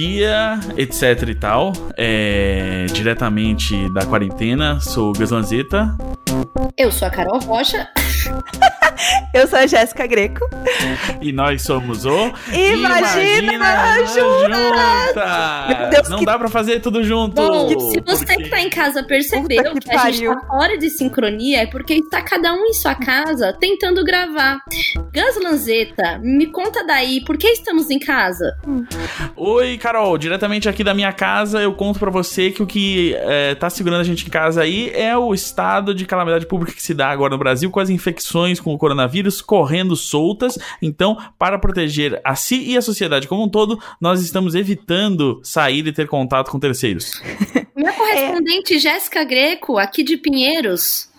dia, etc e tal. É, diretamente da quarentena, sou o Gaslanzeta. Eu sou a Carol Rocha. Eu sou a Jéssica Greco. E nós somos o Imagina, Imagina Juntas! Meu Deus, Não que... dá pra fazer tudo junto. Bom, se você porque... que tá em casa percebeu que, que a gente tá fora de sincronia, é porque está cada um em sua casa tentando gravar. Gus Lanzetta, me conta daí, por que estamos em casa? Oi, Carol, diretamente aqui da minha casa, eu conto para você que o que é, tá segurando a gente em casa aí é o estado de calamidade pública que se dá agora no Brasil com as infecções com o coronavírus correndo soltas. Então, para proteger a si e a sociedade como um todo, nós estamos evitando sair e ter contato com terceiros. Minha correspondente é. Jéssica Greco, aqui de Pinheiros.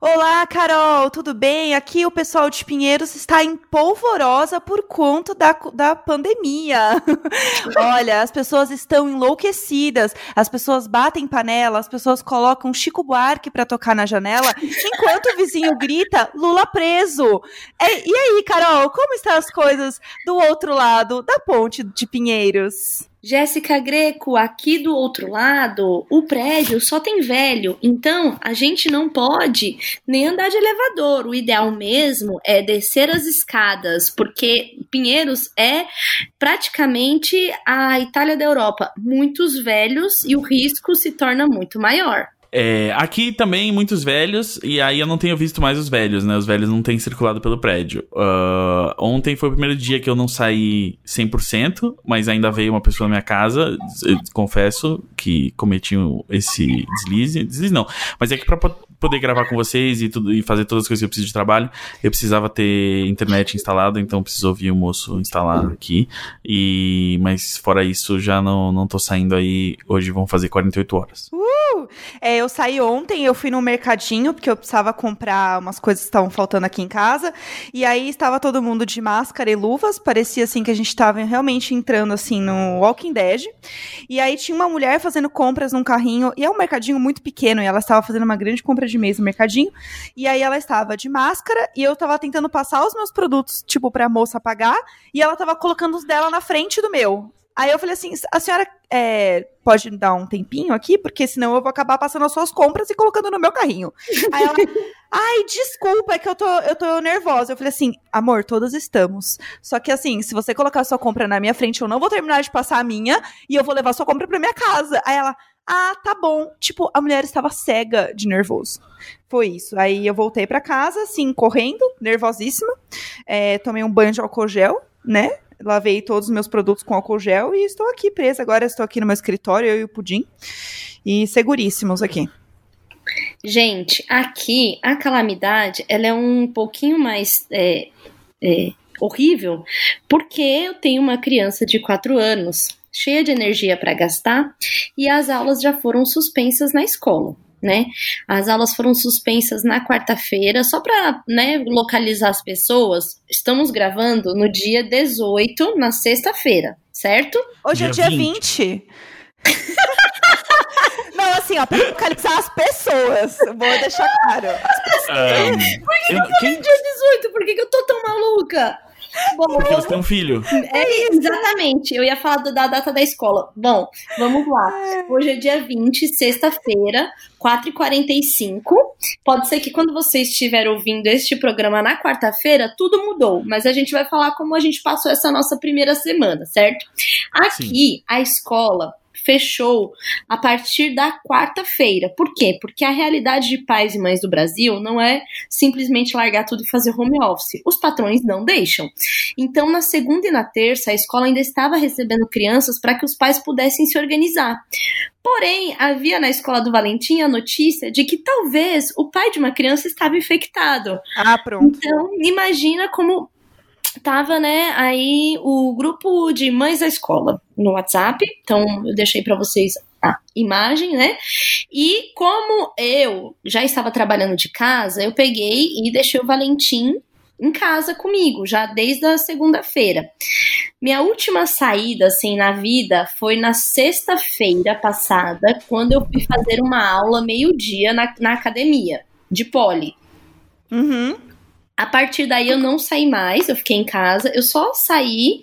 Olá, Carol, tudo bem? Aqui o pessoal de Pinheiros está em polvorosa por conta da, da pandemia. Olha, as pessoas estão enlouquecidas, as pessoas batem panela, as pessoas colocam Chico Buarque para tocar na janela, enquanto o vizinho grita Lula preso. É, e aí, Carol, como estão as coisas do outro lado da ponte de Pinheiros? Jéssica Greco, aqui do outro lado, o prédio só tem velho, então a gente não pode nem andar de elevador. O ideal mesmo é descer as escadas, porque Pinheiros é praticamente a Itália da Europa. Muitos velhos e o risco se torna muito maior. É, aqui também muitos velhos, e aí eu não tenho visto mais os velhos, né? Os velhos não têm circulado pelo prédio. Uh, ontem foi o primeiro dia que eu não saí 100%, mas ainda veio uma pessoa na minha casa. Confesso que cometi esse deslize. Deslize não, mas é que pra poder gravar com vocês e, tudo, e fazer todas as coisas que eu preciso de trabalho, eu precisava ter internet instalada, então preciso ouvir o moço instalar aqui. E, mas fora isso, já não, não tô saindo aí. Hoje vão fazer 48 horas. Uh! É, eu saí ontem, eu fui no mercadinho, porque eu precisava comprar umas coisas que estavam faltando aqui em casa. E aí estava todo mundo de máscara e luvas. Parecia assim que a gente estava realmente entrando assim no Walking Dead. E aí tinha uma mulher fazendo compras num carrinho. E é um mercadinho muito pequeno. E ela estava fazendo uma grande compra de mês no mercadinho. E aí ela estava de máscara. E eu estava tentando passar os meus produtos, tipo, pra moça pagar. E ela estava colocando os dela na frente do meu. Aí eu falei assim: a senhora é, pode dar um tempinho aqui? Porque senão eu vou acabar passando as suas compras e colocando no meu carrinho. Aí ela, ai, desculpa, é que eu tô, eu tô nervosa. Eu falei assim: amor, todas estamos. Só que assim, se você colocar a sua compra na minha frente, eu não vou terminar de passar a minha e eu vou levar a sua compra pra minha casa. Aí ela, ah, tá bom. Tipo, a mulher estava cega de nervoso. Foi isso. Aí eu voltei para casa, assim, correndo, nervosíssima. É, tomei um banho de álcool gel, né? lavei todos os meus produtos com álcool gel e estou aqui presa. Agora estou aqui no meu escritório, eu e o Pudim. E seguríssimos aqui. Gente, aqui a calamidade ela é um pouquinho mais é, é, horrível, porque eu tenho uma criança de 4 anos, cheia de energia para gastar, e as aulas já foram suspensas na escola né? As aulas foram suspensas na quarta-feira, só para né, localizar as pessoas. Estamos gravando no dia 18, na sexta-feira, certo? Hoje é dia 20. 20. Não, assim, ó, pra localizar as pessoas. Vou deixar claro. Um, Por que eu, eu falei dia 18? Por que, que eu tô tão maluca? Bom, Porque você tem um filho. É, exatamente. Eu ia falar da data da escola. Bom, vamos lá. Hoje é dia 20, sexta-feira, 4h45. Pode ser que quando você estiver ouvindo este programa na quarta-feira, tudo mudou. Mas a gente vai falar como a gente passou essa nossa primeira semana, certo? Aqui, Sim. a escola fechou a partir da quarta-feira. Por quê? Porque a realidade de pais e mães do Brasil não é simplesmente largar tudo e fazer home office. Os patrões não deixam. Então, na segunda e na terça, a escola ainda estava recebendo crianças para que os pais pudessem se organizar. Porém, havia na escola do Valentim a notícia de que talvez o pai de uma criança estava infectado. Ah, pronto. Então, imagina como tava, né, aí o grupo de mães da escola no WhatsApp. Então, eu deixei para vocês a imagem, né? E como eu já estava trabalhando de casa, eu peguei e deixei o Valentim em casa comigo, já desde a segunda-feira. Minha última saída, assim, na vida foi na sexta-feira passada, quando eu fui fazer uma aula meio-dia na, na academia de poli. Uhum. A partir daí eu não saí mais, eu fiquei em casa. Eu só saí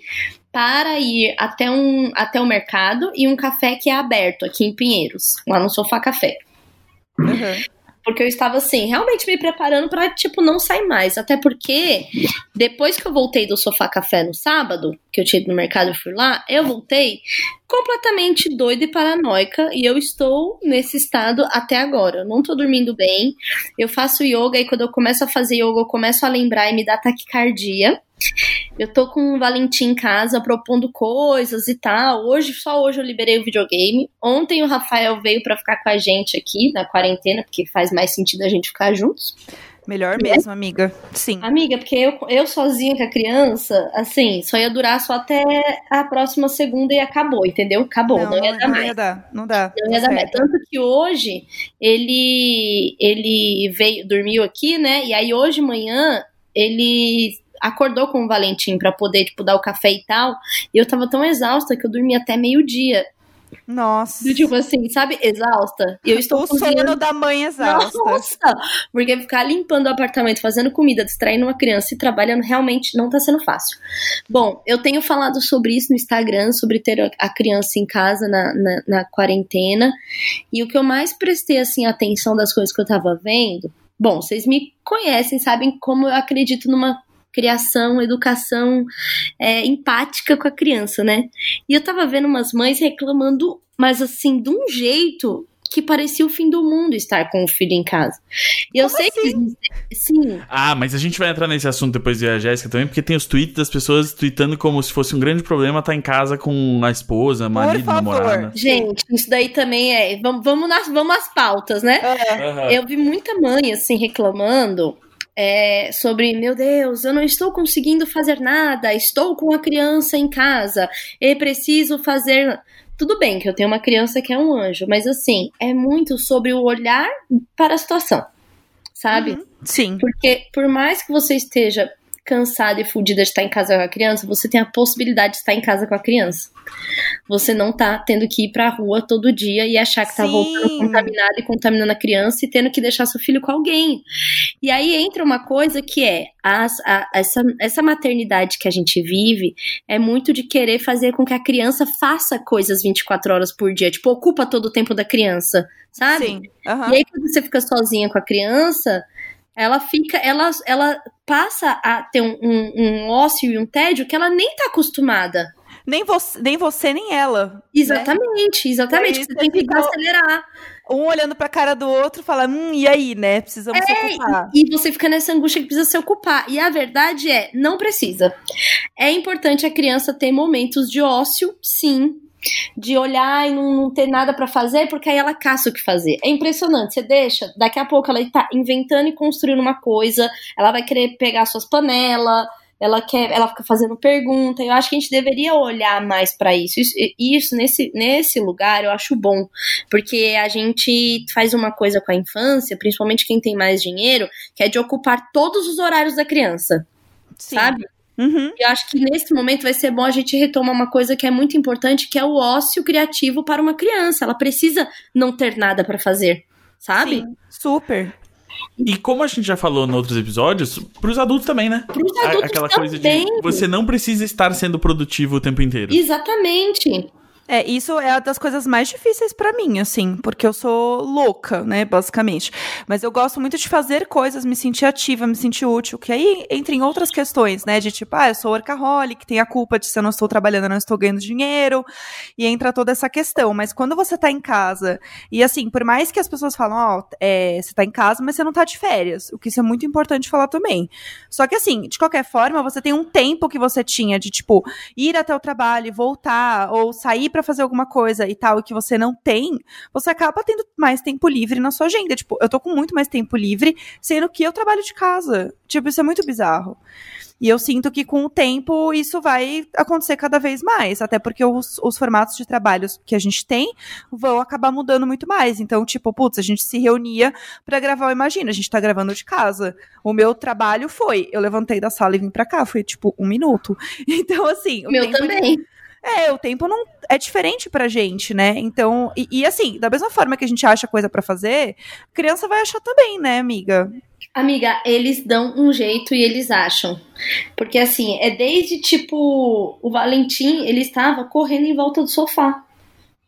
para ir até, um, até o mercado e um café que é aberto aqui em Pinheiros, lá no Sofá Café. Uhum. Porque eu estava assim, realmente me preparando para tipo não sair mais, até porque depois que eu voltei do Sofá Café no sábado, que eu tinha ido no mercado e fui lá, eu voltei completamente doida e paranoica e eu estou nesse estado até agora. Eu não tô dormindo bem. Eu faço yoga e quando eu começo a fazer yoga, eu começo a lembrar e me dá taquicardia. Eu tô com o Valentim em casa propondo coisas e tal. Hoje, só hoje eu liberei o videogame. Ontem o Rafael veio para ficar com a gente aqui na quarentena, porque faz mais sentido a gente ficar juntos. Melhor mesmo, amiga. Sim. Amiga, porque eu, eu sozinha com a criança, assim, só ia durar só até a próxima segunda e acabou, entendeu? Acabou, não, não ia dar não mais. Ia dar, não dá. Não ia tá dar mais. Tanto que hoje ele ele veio, dormiu aqui, né? E aí hoje de manhã ele acordou com o Valentim pra poder, tipo, dar o café e tal. E eu tava tão exausta que eu dormi até meio-dia. Nossa. Do Tipo assim, sabe? Exausta. E eu estou o sono cozinhando. da mãe exausta. Nossa! Porque ficar limpando o apartamento, fazendo comida, distraindo uma criança e trabalhando realmente não tá sendo fácil. Bom, eu tenho falado sobre isso no Instagram, sobre ter a criança em casa na, na, na quarentena. E o que eu mais prestei, assim, atenção das coisas que eu tava vendo. Bom, vocês me conhecem, sabem como eu acredito numa criação, educação é, empática com a criança, né? E eu tava vendo umas mães reclamando, mas assim, de um jeito que parecia o fim do mundo estar com o filho em casa. E eu Como sei que assim? sim, Ah, mas a gente vai entrar nesse assunto depois de a Jéssica também, porque tem os tweets das pessoas tweetando como se fosse um grande problema estar em casa com a esposa, marido, favor. namorada. gente, isso daí também é. Vamos, vamos, nas, vamos às pautas, né? Aham. Eu vi muita mãe assim reclamando é, sobre, meu Deus, eu não estou conseguindo fazer nada, estou com a criança em casa e preciso fazer. Tudo bem que eu tenho uma criança que é um anjo, mas assim, é muito sobre o olhar para a situação, sabe? Uhum. Sim. Porque por mais que você esteja cansada e fodida de estar em casa com a criança, você tem a possibilidade de estar em casa com a criança. Você não tá tendo que ir pra rua todo dia e achar que tá Sim. voltando contaminado e contaminando a criança e tendo que deixar seu filho com alguém. E aí entra uma coisa que é as- a- essa, essa maternidade que a gente vive é muito de querer fazer com que a criança faça coisas 24 horas por dia, tipo, ocupa todo o tempo da criança, sabe? Sim. Aham. E aí, quando você fica sozinha com a criança, ela fica, ela, ela passa a ter um, um, um ócio e um tédio que ela nem tá acostumada. Nem, você, nem você, nem ela. Exatamente, exatamente. Aí Você tem que acelerar. Um olhando pra cara do outro fala, hum, e aí, né? Precisamos se ocupar. E você fica nessa angústia que precisa se ocupar. E a verdade é, não precisa. É importante a criança ter momentos de ócio, sim. De olhar e não, não ter nada pra fazer, porque aí ela caça o que fazer. É impressionante. Você deixa, daqui a pouco ela tá inventando e construindo uma coisa, ela vai querer pegar suas panelas, ela quer, ela fica fazendo pergunta. Eu acho que a gente deveria olhar mais pra isso. Isso, isso nesse, nesse lugar eu acho bom, porque a gente faz uma coisa com a infância, principalmente quem tem mais dinheiro, que é de ocupar todos os horários da criança, Sim. sabe? Uhum. Eu acho que nesse momento vai ser bom a gente retomar uma coisa que é muito importante, que é o ócio criativo para uma criança. Ela precisa não ter nada pra fazer, sabe? Sim. Super. E como a gente já falou em outros episódios, pros adultos também, né? Pros A- adultos Aquela também. coisa de você não precisa estar sendo produtivo o tempo inteiro. Exatamente. É, isso é uma das coisas mais difíceis pra mim, assim, porque eu sou louca, né, basicamente. Mas eu gosto muito de fazer coisas, me sentir ativa, me sentir útil, que aí entra em outras questões, né, de tipo, ah, eu sou workaholic, tem a culpa de se eu não estou trabalhando, eu não estou ganhando dinheiro, e entra toda essa questão. Mas quando você tá em casa, e assim, por mais que as pessoas falam, ó, é, você tá em casa, mas você não tá de férias, o que isso é muito importante falar também. Só que assim, de qualquer forma, você tem um tempo que você tinha de, tipo, ir até o trabalho, voltar, ou sair pra fazer alguma coisa e tal, e que você não tem, você acaba tendo mais tempo livre na sua agenda. Tipo, eu tô com muito mais tempo livre, sendo que eu trabalho de casa. Tipo, isso é muito bizarro. E eu sinto que com o tempo isso vai acontecer cada vez mais, até porque os, os formatos de trabalhos que a gente tem vão acabar mudando muito mais. Então, tipo, putz, a gente se reunia pra gravar Imagina, a gente tá gravando de casa. O meu trabalho foi, eu levantei da sala e vim pra cá, foi tipo um minuto. Então, assim. o Meu tempo- também. É, o tempo não é diferente pra gente, né? Então, e, e assim, da mesma forma que a gente acha coisa pra fazer, criança vai achar também, né, amiga? Amiga, eles dão um jeito e eles acham. Porque assim, é desde tipo. O Valentim, ele estava correndo em volta do sofá.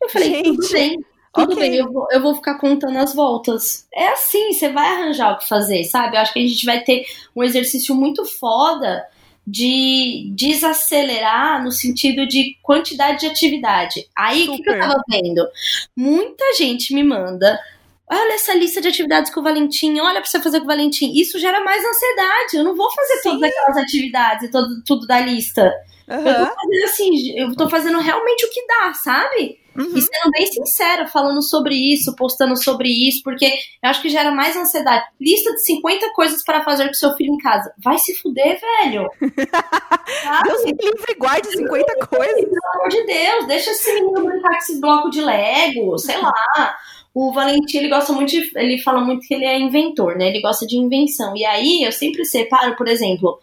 Eu falei, Gente, tudo bem. Tudo ok. bem, eu vou, eu vou ficar contando as voltas. É assim, você vai arranjar o que fazer, sabe? Eu acho que a gente vai ter um exercício muito foda de desacelerar no sentido de quantidade de atividade. Aí, o que, que eu tava vendo? Muita gente me manda. Olha essa lista de atividades com o Valentim, olha pra você fazer com o Valentim. Isso gera mais ansiedade. Eu não vou fazer Sim. todas aquelas atividades e todo, tudo da lista. Eu tô fazendo assim, eu tô fazendo realmente o que dá, sabe? Uhum. E sendo bem sincera, falando sobre isso, postando sobre isso, porque eu acho que gera mais ansiedade. Lista de 50 coisas para fazer com seu filho em casa. Vai se fuder, velho. Deus me livre guarde 50 coisas. Pelo amor de Deus, deixa esse menino brincar com esse bloco de Lego, sei lá. O Valentim, ele gosta muito de. Ele fala muito que ele é inventor, né? Ele gosta de invenção. E aí eu sempre separo, por exemplo,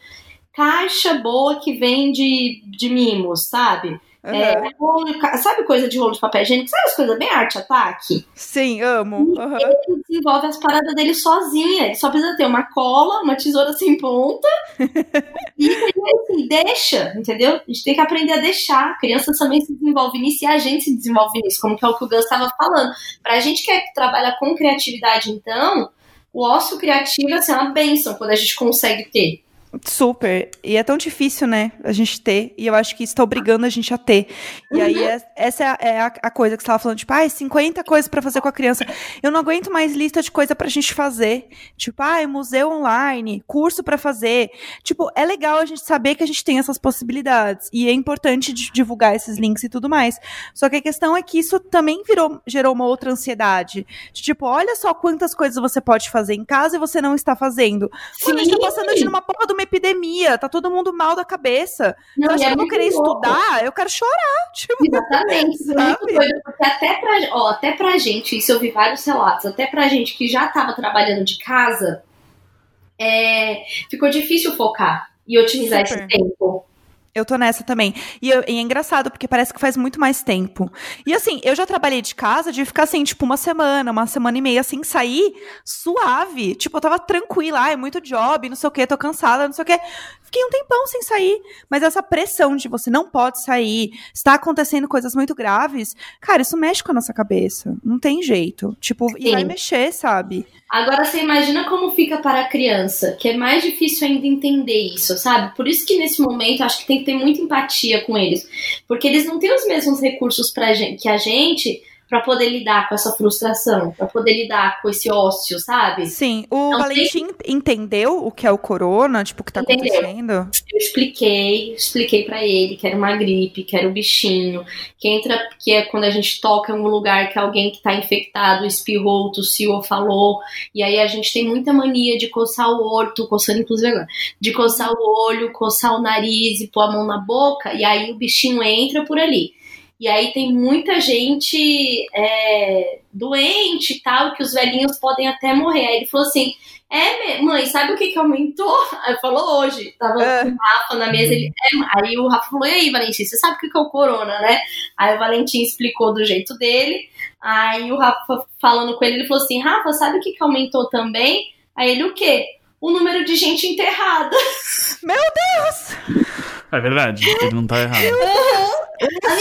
caixa boa que vende de mimos, sabe? Aham. É, rolo- sabe coisa de rolo de papel higiênico? Sabe as coisas bem arte-ataque? Sim, amo. Aham. Ele desenvolve as paradas dele sozinha. Ele só precisa ter uma cola, uma tesoura sem ponta. e assim, deixa, entendeu? A gente tem que aprender a deixar. A criança também se desenvolve nisso e a gente se desenvolve nisso, como que é o que o Gus estava falando. Pra gente que é que trabalha com criatividade, então, o ócio criativo assim, é uma benção quando a gente consegue ter. Super. E é tão difícil, né? A gente ter. E eu acho que isso tá obrigando a gente a ter. E aí, é- essa é a, é a- coisa que você tava falando, tipo, ai, 50 coisas pra fazer com a criança. Eu não aguento mais lista de coisa pra gente fazer. Tipo, ai, museu online, curso pra fazer. Tipo, é legal a gente saber que a gente tem essas possibilidades. E é importante di- divulgar esses links e tudo mais. Só que a questão é que isso também virou, gerou uma outra ansiedade. De, tipo, olha só quantas coisas você pode fazer em casa e você não está fazendo. Mano, a gente tá passando de uma porra de uma epidemia, tá todo mundo mal da cabeça. Não, Você acha e é que eu vou muito querer estudar? Eu quero chorar. Tipo, Exatamente, é porque até pra, ó, até pra gente, isso eu vi vários relatos, até pra gente que já tava trabalhando de casa, é, ficou difícil focar e otimizar Super. esse tempo. Eu tô nessa também. E, eu- e é engraçado, porque parece que faz muito mais tempo. E assim, eu já trabalhei de casa de ficar assim, tipo, uma semana, uma semana e meia, assim, sair suave. Tipo, eu tava tranquila, ai, muito job, não sei o quê, tô cansada, não sei o quê. Fiquei um tempão sem sair. Mas essa pressão de você não pode sair, está acontecendo coisas muito graves, cara, isso mexe com a nossa cabeça. Não tem jeito. Tipo, e Sim. vai mexer, sabe? Agora você imagina como fica para a criança, que é mais difícil ainda entender isso, sabe? Por isso que nesse momento acho que tem que ter muita empatia com eles, porque eles não têm os mesmos recursos pra gente, que a gente para poder lidar com essa frustração, para poder lidar com esse ócio, sabe? Sim. O Não Valentim entendeu o que é o corona, tipo, o que tá Entendeu. acontecendo? Eu expliquei, expliquei pra ele que era uma gripe, que era o bichinho, que entra, que é quando a gente toca em um lugar que alguém que tá infectado espirrou, tossiu ou falou, e aí a gente tem muita mania de coçar o olho, tô coçando inclusive agora, de coçar o olho, coçar o nariz e pôr a mão na boca, e aí o bichinho entra por ali. E aí tem muita gente é, doente e tal, que os velhinhos podem até morrer. Aí ele falou assim: É, mãe, sabe o que, que aumentou? Aí falou hoje. Tava É. com o Rafa na mesa. Ele, é, aí o Rafa falou: E aí, Valentim, você sabe o que, que é o corona, né? Aí o Valentim explicou do jeito dele. Aí o Rafa falando com ele, ele falou assim: Rafa, sabe o que, que aumentou também? Aí ele, o quê? O número de gente enterrada. É verdade, ele não tá errado.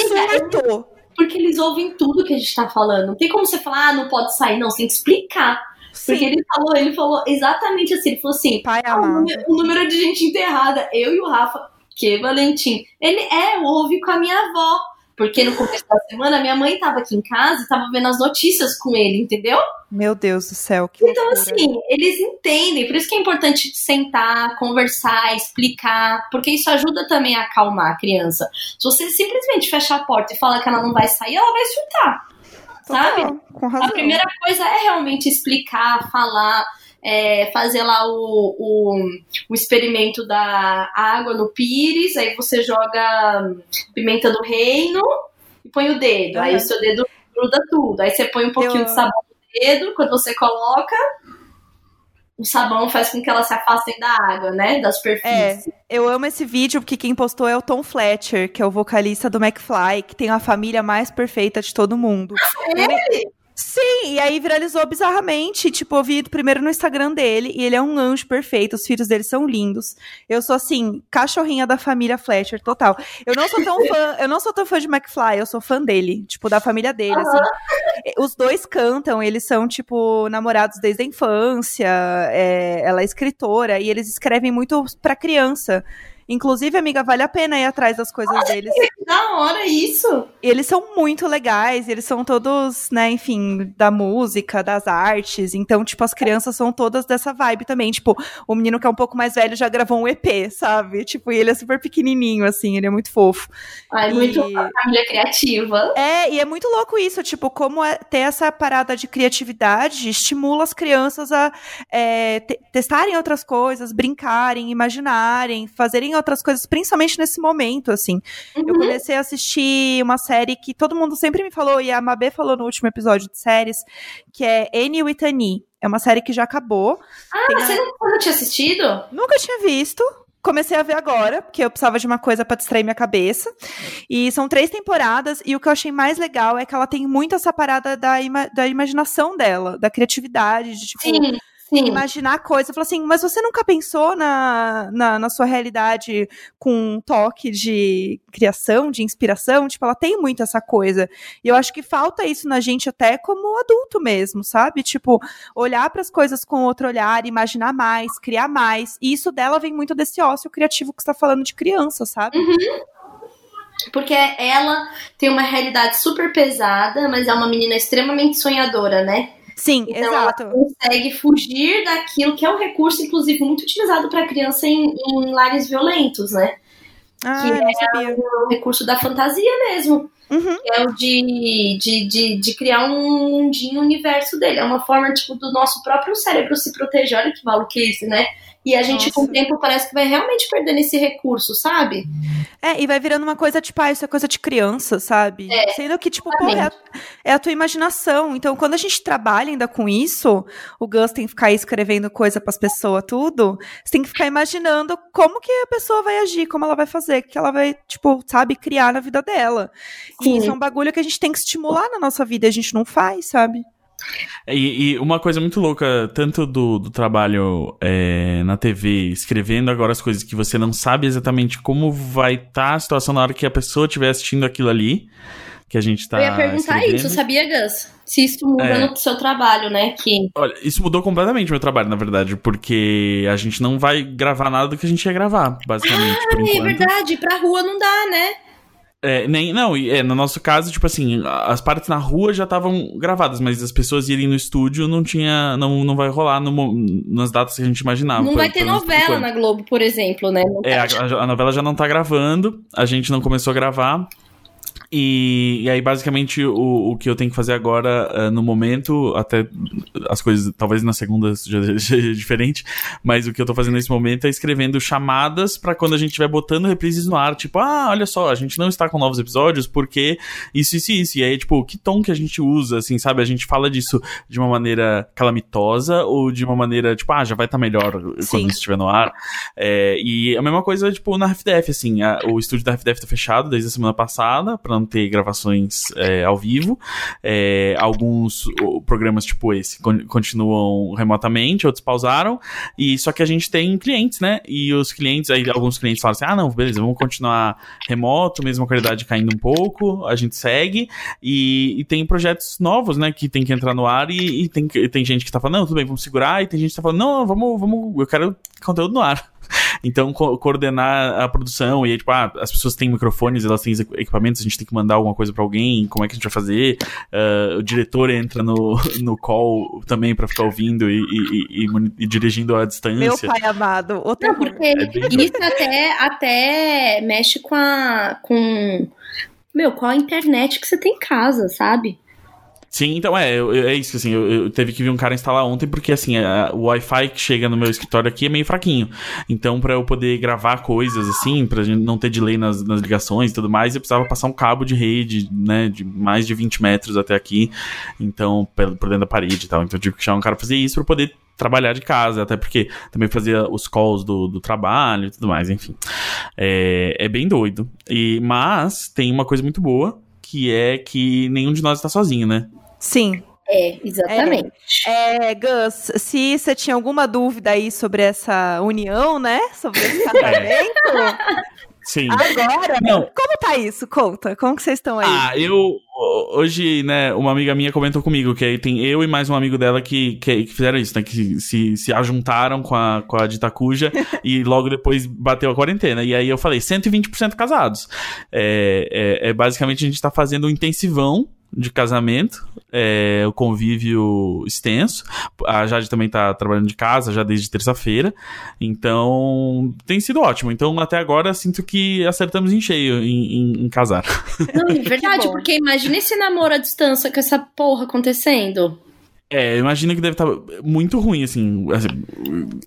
Surto. porque eles ouvem tudo que a gente tá falando. Não tem como você falar, ah, não pode sair, não, você tem que explicar. Porque Sim, ele falou, ele falou exatamente assim, ele falou assim, pai ah, o, amado. número, o número de gente enterrada, eu e o Rafa, que Valentim. Ele é, ouve com a minha avó. Porque no começo da semana, minha mãe tava aqui em casa e tava vendo as notícias com ele, entendeu? Meu Deus do céu, que Então, loucura. assim, eles entendem. Por isso que é importante sentar, conversar, explicar, porque isso ajuda também a acalmar a criança. Se você simplesmente fechar a porta e falar que ela não vai sair, ela vai surtar. sabe? Total. A primeira coisa é realmente explicar, falar, é, fazer lá o, o, o experimento da água no pires, aí você joga pimenta do reino e põe o dedo. Aí Uhum. o seu dedo gruda tudo. Aí você põe um pouquinho Eu- de sabão no dedo, quando você coloca, o sabão faz com que elas se afastem da água, né? Da superfície. Eu amo esse vídeo porque quem postou é o Tom Fletcher, que é o vocalista do McFly, que tem a família mais perfeita de todo mundo. É Ele- Sim, e aí viralizou bizarramente. Tipo, eu vi primeiro no Instagram dele, e ele é um anjo perfeito, os filhos dele são lindos. Eu sou assim, cachorrinha da família Fletcher, total. Eu não sou tão fã, eu não sou tão fã de McFly, eu sou fã dele, tipo, da família dele, uhum. assim. Os dois cantam, eles são, tipo, namorados desde a infância. É, ela é escritora, e eles escrevem muito pra criança. Inclusive, amiga, vale a pena ir atrás das coisas Olha, deles. Que da hora isso! Eles são muito legais, eles são todos, né, enfim, da música, das artes. Então, tipo, as crianças são todas dessa vibe também. Tipo, o menino que é um pouco mais velho já gravou um EP, sabe? Tipo, e ele é super pequenininho, assim, ele é muito fofo. Ai, e... muito família criativa. É, e é muito louco isso, tipo, como é ter essa parada de criatividade estimula as crianças a é, testarem outras coisas, brincarem, imaginarem, fazerem outras coisas, principalmente nesse momento, assim. Uhum. Eu comecei a assistir uma série que todo mundo sempre me falou, e a Mabê falou no último episódio de séries, que é Annie with Annie. É uma série que já acabou. Ah, Tem você nunca tinha assistido? Nunca tinha visto comecei a ver agora, porque eu precisava de uma coisa para distrair minha cabeça. E são três temporadas, e o que eu achei mais legal é que ela tem muito essa parada da, ima da imaginação dela, da criatividade, de tipo. Sim. Sim. imaginar coisas. Falou assim, mas você nunca pensou na, na, na, sua realidade com um toque de criação, de inspiração? Tipo, ela tem muito essa coisa. E eu acho que falta isso na gente até como adulto mesmo, sabe? Tipo, olhar para as coisas com outro olhar, imaginar mais, criar mais. E isso dela vem muito desse ócio criativo que está falando de criança, sabe? Uhum. Porque ela tem uma realidade super pesada, mas é uma menina extremamente sonhadora, né? Sim, então, exato. Ela consegue fugir daquilo que é um recurso, inclusive, muito utilizado para criança em, em lares violentos, né? Ah, que é o recurso da fantasia mesmo. Uhum. Que é o de, de, de, de, criar um mundinho, um universo dele. É uma forma, tipo, do nosso próprio cérebro se proteger. Olha que maluquice, né? E a gente, Nossa. com o tempo, parece que vai realmente perdendo esse recurso, sabe? É, e vai virando uma coisa, tipo, ah, isso é coisa de criança, sabe? É, Sendo que, tipo, pô, é a, é a, tua imaginação. Então, quando a gente trabalha ainda com isso, o Gus tem que ficar escrevendo coisa pras pessoas, tudo, você tem que ficar imaginando como que a pessoa vai agir, como ela vai fazer, que ela vai, tipo, sabe, criar na vida dela. Sim. E isso é um bagulho que a gente tem que estimular na nossa vida, e a gente não faz, sabe? E, e, uma coisa muito louca, tanto do, do trabalho é, na TV, escrevendo agora as coisas que você não sabe exatamente como vai estar tá a situação na hora que a pessoa estiver assistindo aquilo ali, que a gente tá. Eu ia perguntar escrevendo. isso, sabia, Gus? Se isso muda é. no seu trabalho, né? Que... Olha, isso mudou completamente o meu trabalho, na verdade, porque a gente não vai gravar nada do que a gente ia gravar, basicamente. Ah, é verdade, pra rua não dá, né? É, nem, não, é, no nosso caso, tipo assim, as partes na rua já estavam gravadas, mas as pessoas irem no estúdio não tinha, não, não vai rolar no, nas datas que a gente imaginava. Não vai ter novela na Globo, por exemplo, né? é, tá a, a, novela já não tá gravando, a gente não começou a gravar, e, e, aí, basicamente, o, o que eu tenho que fazer agora, uh, no momento, até as coisas, talvez na segunda seja, seja diferente, mas o que eu tô fazendo nesse momento é escrevendo chamadas para quando a gente estiver botando reprises no ar, tipo, ah, olha só, a gente não está com novos episódios porque isso, isso isso. E aí, tipo, que tom que a gente usa, assim, sabe? A gente fala disso de uma maneira calamitosa ou de uma maneira, tipo, ah, já vai estar tá melhor Sim. quando isso estiver no ar. É, e a mesma coisa, tipo, na RFDF, assim, a, o estúdio da RFDF tá fechado desde a semana passada, pra não ter gravações é, ao vivo. É, alguns programas tipo esse continuam remotamente, outros pausaram. E só que a gente tem clientes, né? E os clientes, aí alguns clientes falam assim: ah, não, beleza, vamos continuar remoto, mesmo a qualidade caindo um pouco, a gente segue. E, e tem projetos novos, né? Que tem que entrar no ar e, e tem, tem gente que tá falando, não, tudo bem, vamos segurar. E tem gente que tá falando, não, vamos, vamos, eu quero conteúdo no ar. Então, co coordenar a produção e, tipo, ah, as pessoas têm microfones, elas têm equipamentos, a gente tem que mandar alguma coisa para alguém, como é que a gente vai fazer? Uh, o diretor entra no, no call também para ficar ouvindo e, e, e, e, dirigindo à distância. Meu pai amado, outra Não, porque é isso até, até mexe com a. com. Meu, com a internet que você tem em casa, sabe? Sim, então é, é isso, assim, eu, eu teve que vir um cara instalar ontem, porque assim, a, o Wi-Fi que chega no meu escritório aqui é meio fraquinho. Então, para eu poder gravar coisas assim, pra gente não ter delay nas, nas ligações e tudo mais, eu precisava passar um cabo de rede, né, de mais de 20 metros até aqui, então, por dentro da parede e tal. Então eu tive que chamar um cara pra fazer isso pra poder trabalhar de casa, até porque também fazia os calls do, do trabalho e tudo mais, enfim. É, é bem doido. E, mas tem uma coisa muito boa, que é que nenhum de nós está sozinho, né? Sim. É, exatamente. É, Gus, se você tinha alguma dúvida aí sobre essa união, né? Sobre esse casamento. Sim. Agora, Não. como tá isso? Conta, como que vocês estão aí? Ah, eu. Hoje, né, uma amiga minha comentou comigo que aí tem eu e mais um amigo dela que, que, que fizeram isso, né? Que se, se ajuntaram com a, com a de Itacuja e logo depois bateu a quarentena. E aí eu falei, 120% casados. É, é, é basicamente a gente tá fazendo um intensivão de casamento, é, o convívio extenso. A Jade também tá trabalhando de casa já desde terça-feira. Então, tem sido ótimo. Então, até agora, sinto que acertamos em cheio em, em, em casar. Não, é verdade, porque imagina esse namoro à distância com essa porra acontecendo. É, imagina que deve estar muito ruim, assim. assim,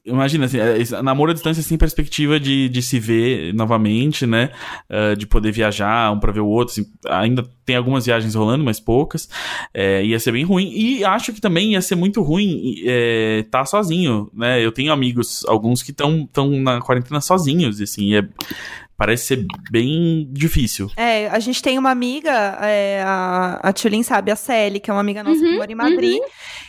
imagina, assim, é, esse namoro à distância sem perspectiva de, de se ver novamente, né? Ah, de poder viajar um pra ver o outro. assim, ainda tem algumas viagens rolando, mas poucas. É, ia ser bem ruim. E acho que também ia ser muito ruim é, tá sozinho, né? Eu tenho amigos, alguns que estão na quarentena sozinhos, assim, é, parece ser bem difícil. É, a gente tem uma amiga, é, a, a Tulin sabe, a Sally, que é uma amiga nossa que Uhum, mora em Madrid.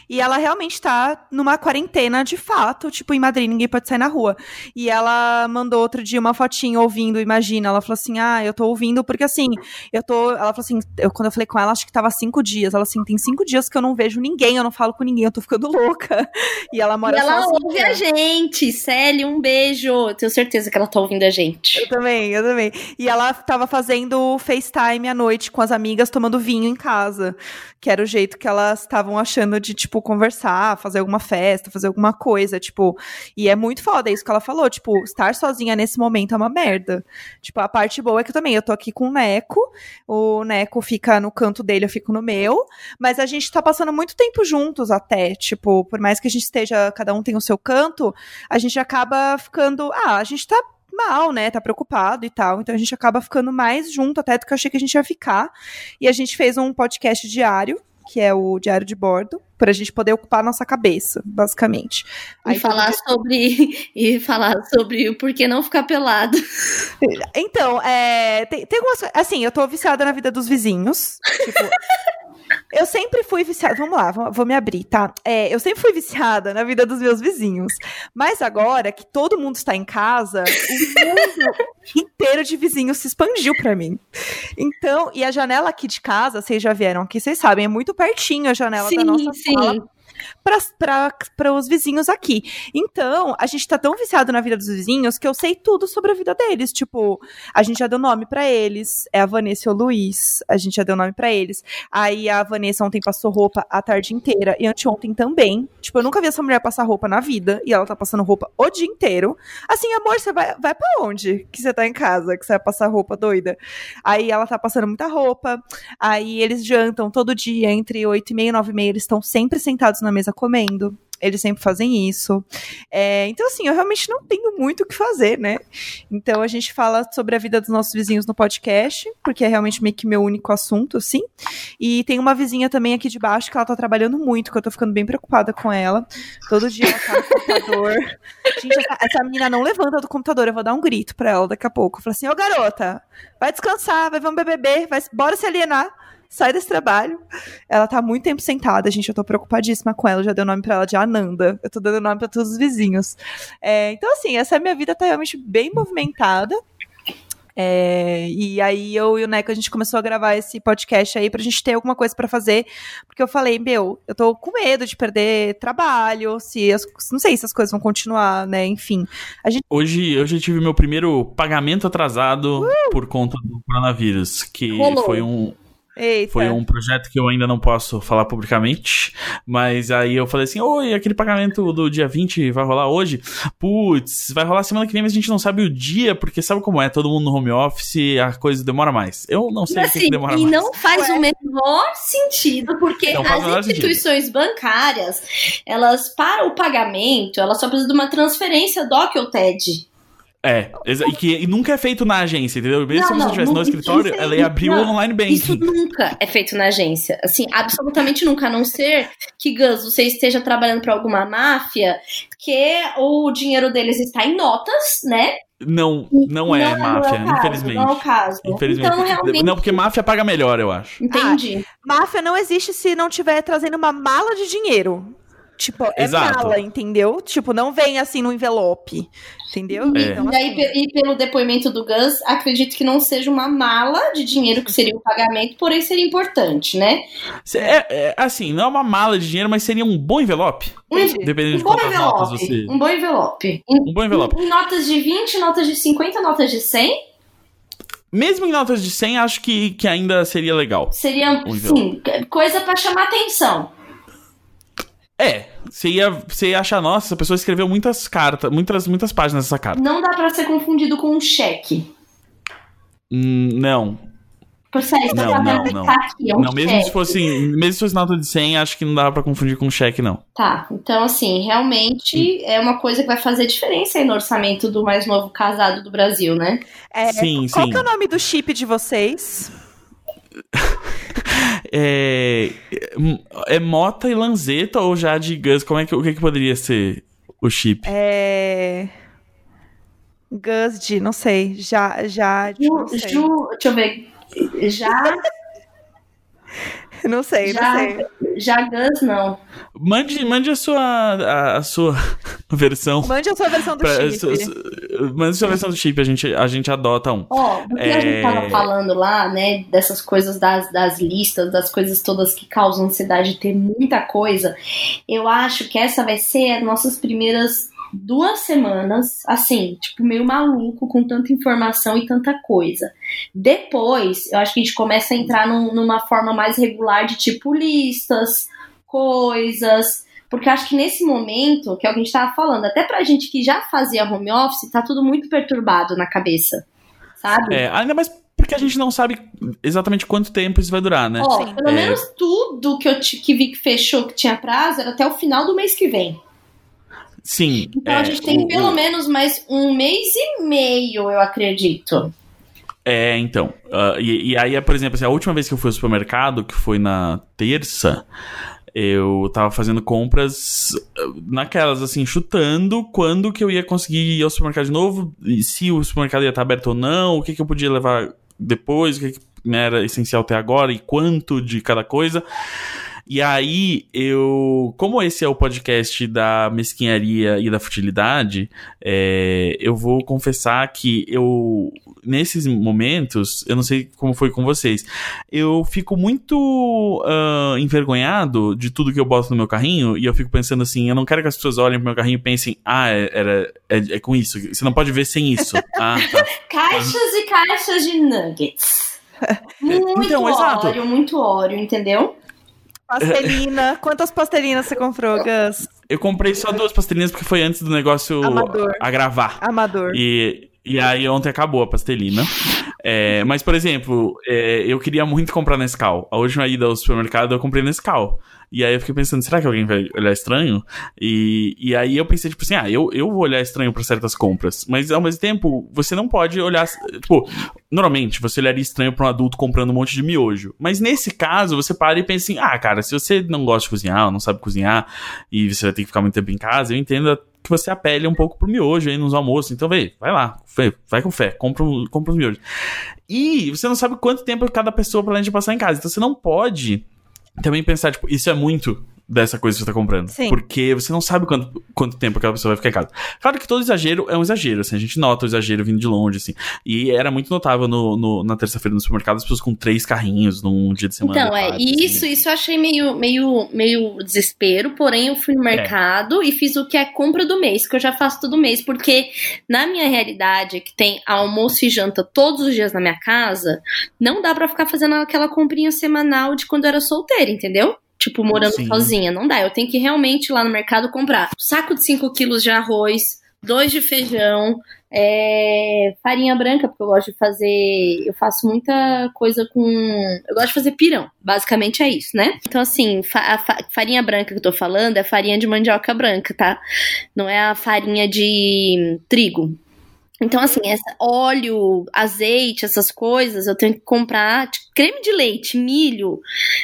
E ela realmente tá numa quarentena de fato, tipo, em Madrid, ninguém pode sair na rua. E ela mandou outro dia uma fotinha ouvindo, imagina. Ela falou assim: Ah, eu tô ouvindo porque assim, eu tô. Ela falou assim: eu, quando eu falei com ela, acho que tava cinco dias. Ela assim: tem cinco dias que eu não vejo ninguém, eu não falo com ninguém, eu tô ficando louca. E ela mora e ela sozinha. ouve a gente. Célia, um beijo. Eu tenho certeza que ela tá ouvindo a gente. Eu também, eu também. E ela tava fazendo FaceTime à noite com as amigas, tomando vinho em casa. Que era o jeito que elas estavam achando de, tipo, conversar, fazer alguma festa, fazer alguma coisa, tipo. E é muito foda isso que ela falou, tipo, estar sozinha nesse momento é uma merda. Tipo, a parte boa é que eu também, eu tô aqui com o Neco, o Neco fica no canto dele, eu fico no meu, mas a gente tá passando muito tempo juntos até, tipo, por mais que a gente esteja, cada um tem o seu canto, a gente acaba ficando, ah, a gente tá mal, né? Tá preocupado e tal. Então a gente acaba ficando mais junto até do que eu achei que a gente ia ficar. E a gente fez um podcast diário, que é o Diário de Bordo, pra gente poder ocupar a nossa cabeça, basicamente. E falar sobre. E falar sobre o porquê não ficar pelado. Então, é, tem, tem algumas. Assim, eu tô viciada na vida dos vizinhos. Tipo. Eu sempre fui viciada. Vamos lá, vou, me abrir, tá? É, eu sempre fui viciada na vida dos meus vizinhos. Mas agora que todo mundo está em casa, o mundo inteiro de vizinhos se expandiu pra mim. Então, e a janela aqui de casa, vocês já vieram aqui, vocês sabem, é muito pertinho a janela da nossa sala para os vizinhos aqui. Então, a gente tá tão viciado na vida dos vizinhos que eu sei tudo sobre a vida deles. Tipo, a gente já deu nome para eles. É a Vanessa e o Luiz. A gente já deu nome para eles. Aí a Vanessa ontem passou roupa a tarde inteira. E anteontem também. Tipo, eu nunca vi essa mulher passar roupa na vida. E ela tá passando roupa o dia inteiro. Assim, amor, você vai, vai para onde? Que você tá em casa? Que você vai passar roupa doida? Aí ela tá passando muita roupa. Aí eles jantam todo dia, entre 8 e meia e 9 e meia. Eles estão sempre sentados na mesa comendo. Eles sempre fazem isso. É, então, assim, eu realmente não tenho muito o que fazer, né? Então, a gente fala sobre a vida dos nossos vizinhos no podcast, porque é realmente meio que meu único assunto, assim. E tem uma vizinha também aqui de baixo que ela tá trabalhando muito, que eu tô ficando bem preocupada com ela. Todo dia ela tá no computador. Gente, essa, essa menina não levanta do computador, eu vou dar um grito pra ela daqui a pouco. Eu falo assim, ô garota, vai descansar, vai ver um BBB, vai, bora se alienar sai desse trabalho. Ela tá muito tempo sentada, gente. Eu tô preocupadíssima com ela. Eu já dei o nome pra ela de Ananda. Eu tô dando nome pra todos os vizinhos. É, então, assim, essa minha vida tá realmente bem movimentada. É, e aí eu e o Neco a gente começou a gravar esse podcast aí pra gente ter alguma coisa pra fazer, porque eu falei, meu, eu tô com medo de perder trabalho, se as, não sei se as coisas vão continuar, né? Enfim. A gente Hoje eu já tive meu primeiro pagamento atrasado por conta do coronavírus, que Rolou. foi um, Eita. Foi um projeto que eu ainda não posso falar publicamente, mas aí eu falei assim: Oi, aquele pagamento do dia 20 vai rolar hoje? Putz, vai rolar semana que vem, mas a gente não sabe o dia, porque sabe como é? Todo mundo no home office, a coisa demora mais. Eu não sei o que que Assim, demora e mais. não faz o menor sentido, porque Não as instituições bancárias, elas, para o pagamento, elas só precisam de uma transferência DOC ou TED. É, e que e nunca é feito na agência, entendeu? Mesmo Não, se você não, estivesse no não- escritório, isso- ela ia abrir o não, online Isso banking. nunca é feito na agência. Assim, absolutamente nunca. A não ser que, Gus, você esteja trabalhando para alguma máfia que o dinheiro deles está em notas, né? Não, não é máfia, não é o caso, infelizmente. Não é o caso. Infelizmente. Então, realmente, Não, porque máfia paga melhor, eu acho. entendi. Máfia não existe se não tiver trazendo uma mala de dinheiro. Tipo, é Exato. mala, entendeu? Tipo, não vem assim no envelope. Entendeu? É. Então, E, aí, assim, e pelo depoimento do Gus, acredito que não seja uma mala de dinheiro que seria o pagamento, porém seria importante, né? É, é, assim, não é uma mala de dinheiro, mas seria um bom envelope. entendi. Dependendo Um de bom quantas notas envelope. você. Um bom envelope. Em, Um bom envelope. em notas de 20, notas de 50, notas de 100, Mesmo em notas de 100, acho que, que ainda seria legal. seria, Um sim, coisa pra chamar atenção. É, você ia, você ia achar, nossa, essa pessoa escreveu muitas cartas, muitas, muitas páginas dessa carta. Não dá pra ser confundido com um cheque. Hum, não. Por sério, Não, tá não, não. Tá aqui, é um não, mesmo se fosse, mesmo se fosse nota de 100, acho que não dava pra confundir com cheque, não. Tá, então assim, realmente é uma coisa que vai fazer diferença aí no orçamento do mais novo casado do Brasil, né? é, sim, qual sim. que é o nome do chip de vocês? É, é Mota e Lanzetta ou Jade e Gus? Como é que, o que, que poderia ser o chip? É. Gusd, não sei. Já, já, Ju, não sei. Ju- deixa eu ver. Já, Não sei, já, não sei. já Gus não. Mande, mande a sua, a, a sua versão. Mande a sua versão do pra- chip. su- su- mande a sua versão do chip, a gente, a gente adota um. Ó, do que a gente É. tava falando lá, né, dessas coisas das, das listas, das coisas todas que causam ansiedade, ter muita coisa, eu acho que essa vai ser as nossas primeiras duas semanas, assim, tipo, meio maluco, com tanta informação e tanta coisa. Depois, eu acho que a gente começa a entrar num- numa forma mais regular de tipo listas, coisas. Porque eu acho que nesse momento, que é o que a gente tava falando, até pra gente que já fazia home office, tá tudo muito perturbado na cabeça. Sabe? É, ainda mais porque a gente não sabe exatamente quanto tempo isso vai durar, né? Ó, pelo É. menos tudo que eu que vi que fechou, que tinha prazo, era até o final do mês que vem. Sim. Então é, a gente tem o- pelo o- menos mais um mês e meio, eu acredito. É, então. ah, e, e aí, por exemplo, assim, a última vez que eu fui ao supermercado, que foi na terça, eu tava fazendo compras ah, naquelas, assim, chutando quando que eu ia conseguir ir ao supermercado de novo, e se o supermercado ia estar aberto ou não, o que, que eu podia levar depois, o que, que né, era essencial ter agora e quanto de cada coisa. E aí, eu. Como esse é o podcast da mesquinharia e da futilidade, é, eu vou confessar que eu. Nesses momentos, eu não sei como foi com vocês, eu fico muito ah, envergonhado de tudo que eu boto no meu carrinho e eu fico pensando assim: eu não quero que as pessoas olhem pro meu carrinho e pensem, ah, é, era, é, é com isso, você não pode ver sem isso. ah, tá. Caixas e caixas de nuggets. Muito Então, exato. óleo, muito óleo, entendeu? Pastelina. Quantas pastelinas você comprou, Gus? Eu comprei só duas pastelinhas porque foi antes do negócio Amador. agravar. Amador. E, e aí ontem acabou a pastelina. É, mas, por exemplo, é, eu queria muito comprar Nescau. A última ida ao supermercado eu comprei Nescau. E aí eu fiquei pensando, será que alguém vai olhar estranho? E, e aí eu pensei, tipo assim, ah, eu, eu vou olhar estranho pra certas compras. Mas ao mesmo tempo, você não pode olhar. Tipo, normalmente você olharia estranho pra um adulto comprando um monte de miojo. Mas nesse caso, você para e pensa assim, ah, cara, se você não gosta de cozinhar, ou não sabe cozinhar, e você vai ter que ficar muito tempo em casa, eu entendo que você apele um pouco pro miojo aí nos almoços. Então, vê, vai lá, vai com fé, compra, compra os miojos. E você não sabe quanto tempo cada pessoa planeja passar em casa. Então você não pode também pensar, tipo, isso é muito dessa coisa que você tá comprando. Sim. Porque você não sabe quanto, quanto tempo aquela pessoa vai ficar em casa. Claro que todo exagero é um exagero, assim, a gente nota o exagero vindo de longe, assim. E era muito notável no, no- na terça-feira no supermercado, as pessoas com três carrinhos num dia de semana. Então, é, e isso, assim. isso eu achei meio, meio, meio desespero, porém eu fui no É. mercado e fiz o que é compra do mês, que eu já faço todo mês, porque na minha realidade, que tem almoço e janta todos os dias na minha casa, não dá pra ficar fazendo aquela comprinha semanal de quando eu era solteira, entendeu? Tipo, morando Sim. sozinha, não dá. Eu tenho que realmente ir lá no mercado comprar saco de 5 quilos de arroz, dois de feijão, é, farinha branca, porque eu gosto de fazer. Eu faço muita coisa com. Eu gosto de fazer pirão. Basicamente é isso, né? Então, assim, a fa- farinha branca que eu tô falando é farinha de mandioca branca, tá? Não é a farinha de trigo. Então, assim, essa, óleo, azeite, essas coisas, eu tenho que comprar tipo, creme de leite, milho.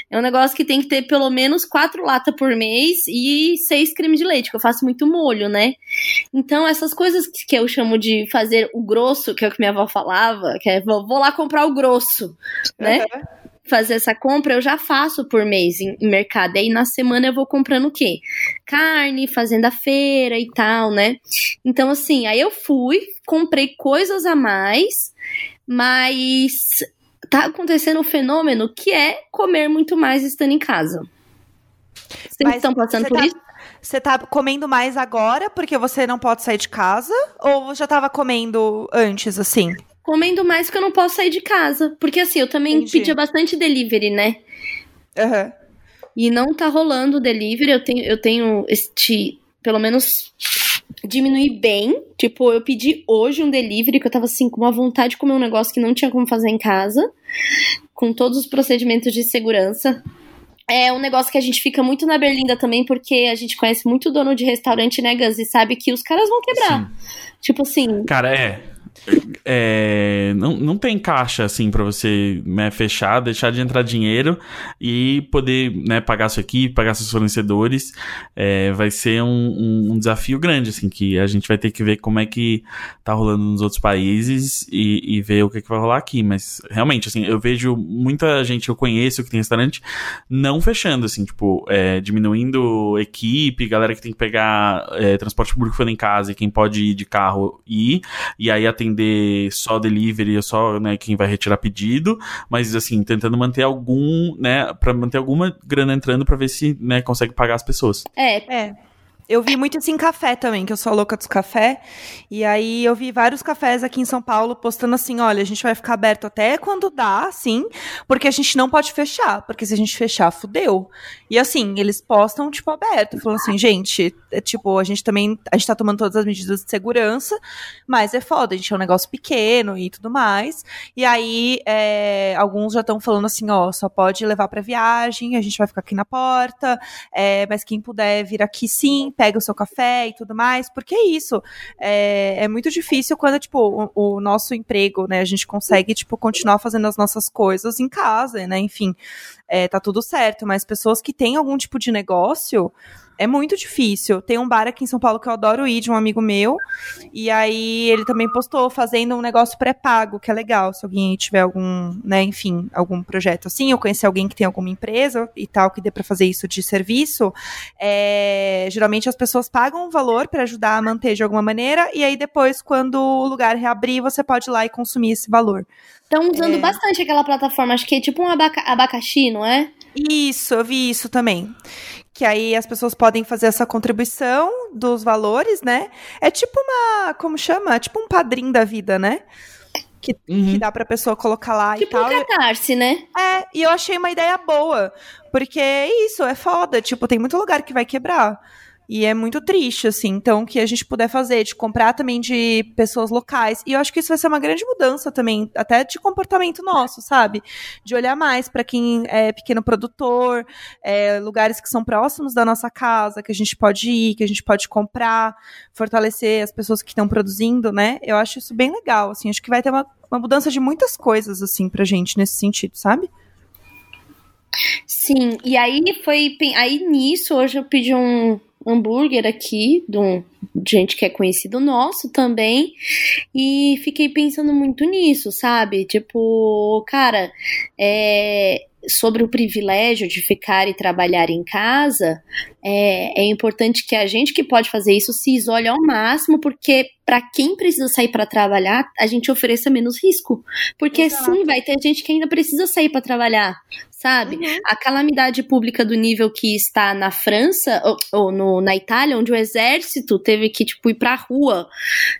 É um negócio que tem que ter pelo menos quatro latas por mês e seis creme de leite, que eu faço muito molho, né? Então, essas coisas que eu chamo de fazer o grosso, que é o que minha avó falava, que é vou, vou lá comprar o grosso, né? Uhum fazer essa compra, eu já faço por mês em, em mercado. Aí na semana eu vou comprando o quê? Carne, fazendo a feira e tal, né? Então, assim, aí eu fui, comprei coisas a mais, mas tá acontecendo um fenômeno que é comer muito mais estando em casa. Vocês estão passando por tá, isso? Você tá comendo mais agora porque você não pode sair de casa? Ou já tava comendo antes, assim? Comendo mais porque eu não posso sair de casa. Porque assim, eu também Entendi. pedia bastante delivery, né? Aham. Uhum. E não tá rolando o delivery. Eu tenho, eu tenho este, pelo menos, diminuir bem. Tipo, eu pedi hoje um delivery que eu tava assim, com uma vontade de comer um negócio que não tinha como fazer em casa. Com todos os procedimentos de segurança. É um negócio que a gente fica muito na Berlinda também, porque a gente conhece muito dono de restaurante, né, Gus? E sabe que os caras vão quebrar. Sim. Tipo assim. Cara, é é, não, não tem caixa assim para você né, fechar, deixar de entrar dinheiro e poder né, pagar sua equipe, pagar seus fornecedores. É, vai ser um, um, desafio grande, assim, que a gente vai ter que ver como é que tá rolando nos outros países e, e ver o que, é que vai rolar aqui. Mas realmente, assim, eu vejo muita gente que eu conheço que tem restaurante não fechando, assim, tipo, é, diminuindo equipe, galera que tem que pegar é, transporte público foi em casa e quem pode ir de carro ir, e aí atender atender só delivery, só né, quem vai retirar pedido, mas assim, tentando manter algum, né, para manter alguma grana entrando para ver se, né, consegue pagar as pessoas. É. É. Eu vi muito isso em café também, que eu sou louca dos café. E aí eu vi vários cafés aqui em São Paulo postando assim: olha, a gente vai ficar aberto até quando dá, sim, porque a gente não pode fechar, porque se a gente fechar, fudeu. E assim, eles postam, tipo, aberto, falando assim, gente, é, tipo, a gente também, a gente tá tomando todas as medidas de segurança, mas é foda, a gente é um negócio pequeno e tudo mais. E aí, é, alguns já estão falando assim, ó, só pode levar para viagem, a gente vai ficar aqui na porta, é, mas quem puder vir aqui sim, pega o seu café e tudo mais, porque é isso. É, é muito difícil quando, tipo, o, o, nosso emprego, né, a gente consegue, tipo, continuar fazendo as nossas coisas em casa, né, enfim, é, tá tudo certo, mas pessoas que têm algum tipo de negócio, é muito difícil. Tem um bar aqui em São Paulo que eu adoro ir, de um amigo meu. E aí ele também postou fazendo um negócio pré-pago, que é legal. Se alguém tiver algum, né, enfim, algum projeto assim, eu conheci alguém que tem alguma empresa e tal, que dê para fazer isso de serviço. É, geralmente as pessoas pagam um valor para ajudar a manter de alguma maneira. E aí depois, quando o lugar reabrir, você pode ir lá e consumir esse valor. Estão usando é... bastante aquela plataforma, acho que é tipo um abaca abacaxi, não é? Isso, eu vi isso também que aí as pessoas podem fazer essa contribuição dos valores, né? É tipo uma, como chama? É tipo um padrinho da vida, né? Que, uhum. que dá pra pessoa colocar lá tipo e tal. Tipo um catarse, né? É, e eu achei uma ideia boa, porque é isso, é foda, tipo, tem muito lugar que vai quebrar. E é muito triste, assim. Então, que a gente puder fazer, de comprar também de pessoas locais. E eu acho que isso vai ser uma grande mudança também, até de comportamento nosso, sabe? De olhar mais para quem é pequeno produtor, é, lugares que são próximos da nossa casa, que a gente pode ir, que a gente pode comprar, fortalecer as pessoas que estão produzindo, né? Eu acho isso bem legal, assim. Acho que vai ter uma, uma mudança de muitas coisas, assim, pra gente nesse sentido, sabe? Sim, e aí foi. Aí nisso, hoje eu pedi um, hambúrguer aqui, de um gente que é conhecido nosso também, e fiquei pensando muito nisso, sabe? Tipo, cara, é, sobre o privilégio de ficar e trabalhar em casa, é, é, importante que a gente que pode fazer isso se isole ao máximo, porque para quem precisa sair para trabalhar, a gente ofereça menos risco. Porque Exato. sim, vai ter gente que ainda precisa sair para trabalhar, sabe? Uhum. A calamidade pública do nível que está na França ou, ou no, na Itália, onde o exército teve que tipo ir para rua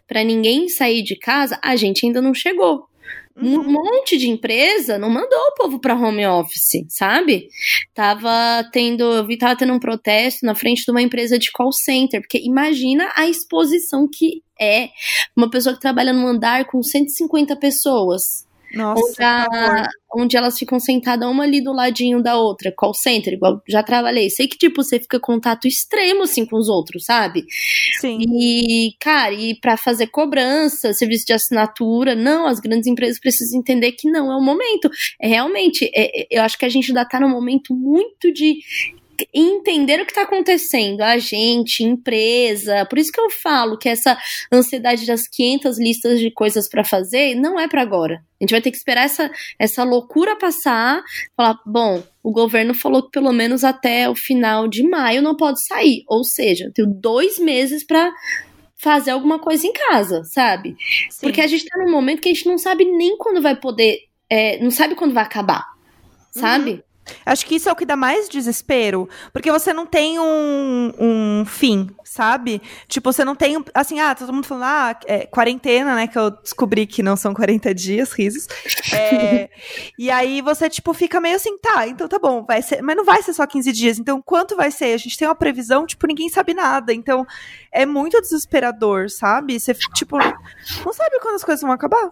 para ninguém sair de casa, a gente ainda não chegou. Um uhum. monte de empresa não mandou o povo para home office, sabe? Tava tendo, eu vi, tava tendo um protesto na frente de uma empresa de call center, porque imagina a exposição que é uma pessoa que trabalha num andar com 150 pessoas Nossa, onde, a- onde elas ficam sentadas uma ali do ladinho da outra, call center, igual já trabalhei. Sei que, tipo, você fica em contato extremo, assim, com os outros, sabe? Sim. E, cara, e para fazer cobrança, serviço de assinatura, não, as grandes empresas precisam entender que não é o momento. É realmente, é- é- eu acho que a gente ainda tá num momento muito de entender o que tá acontecendo, a gente, empresa. Por isso que eu falo que essa ansiedade das 500 listas de coisas para fazer não é para agora. A gente vai ter que esperar essa, essa loucura passar, falar, bom, o governo falou que pelo menos até o final de maio não pode sair. Ou seja, eu tenho dois meses para fazer alguma coisa em casa, sabe? Sim. Porque a gente tá num momento que a gente não sabe nem quando vai poder, é, não sabe quando vai acabar, sabe? Acho que isso é o que dá mais desespero, porque você não tem um, um fim, sabe? Tipo, você não tem, assim, ah, todo mundo falando, ah, é, quarentena, né, que eu descobri que não são 40 dias, risos. É, e aí você, tipo, fica meio assim, tá, então tá bom, vai ser, mas não vai ser só 15 dias, então quanto vai ser? A gente tem uma previsão, tipo, ninguém sabe nada, então é muito desesperador, sabe? Você, tipo, não sabe quando as coisas vão acabar.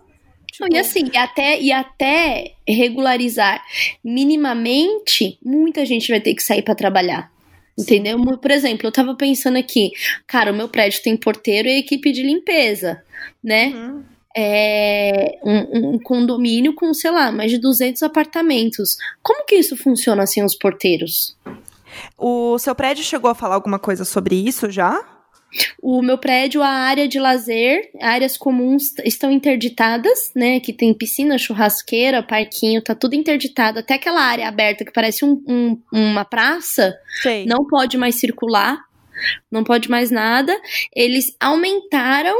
Não, Tipo, e assim, e até, e até regularizar minimamente, muita gente vai ter que sair pra trabalhar. Entendeu? Mu- Por exemplo, eu tava pensando aqui, cara, o meu prédio tem porteiro e equipe de limpeza, né? Uhum. É um, um condomínio com, sei lá, mais de 200 apartamentos. Como que isso funciona assim, os porteiros? O seu prédio chegou a falar alguma coisa sobre isso já? O meu prédio, a área de lazer, áreas comuns estão interditadas, né? Que tem piscina, churrasqueira, parquinho, tá tudo interditado. Até aquela área aberta que parece um- um- uma praça, Sei. não pode mais circular, não pode mais nada. Eles aumentaram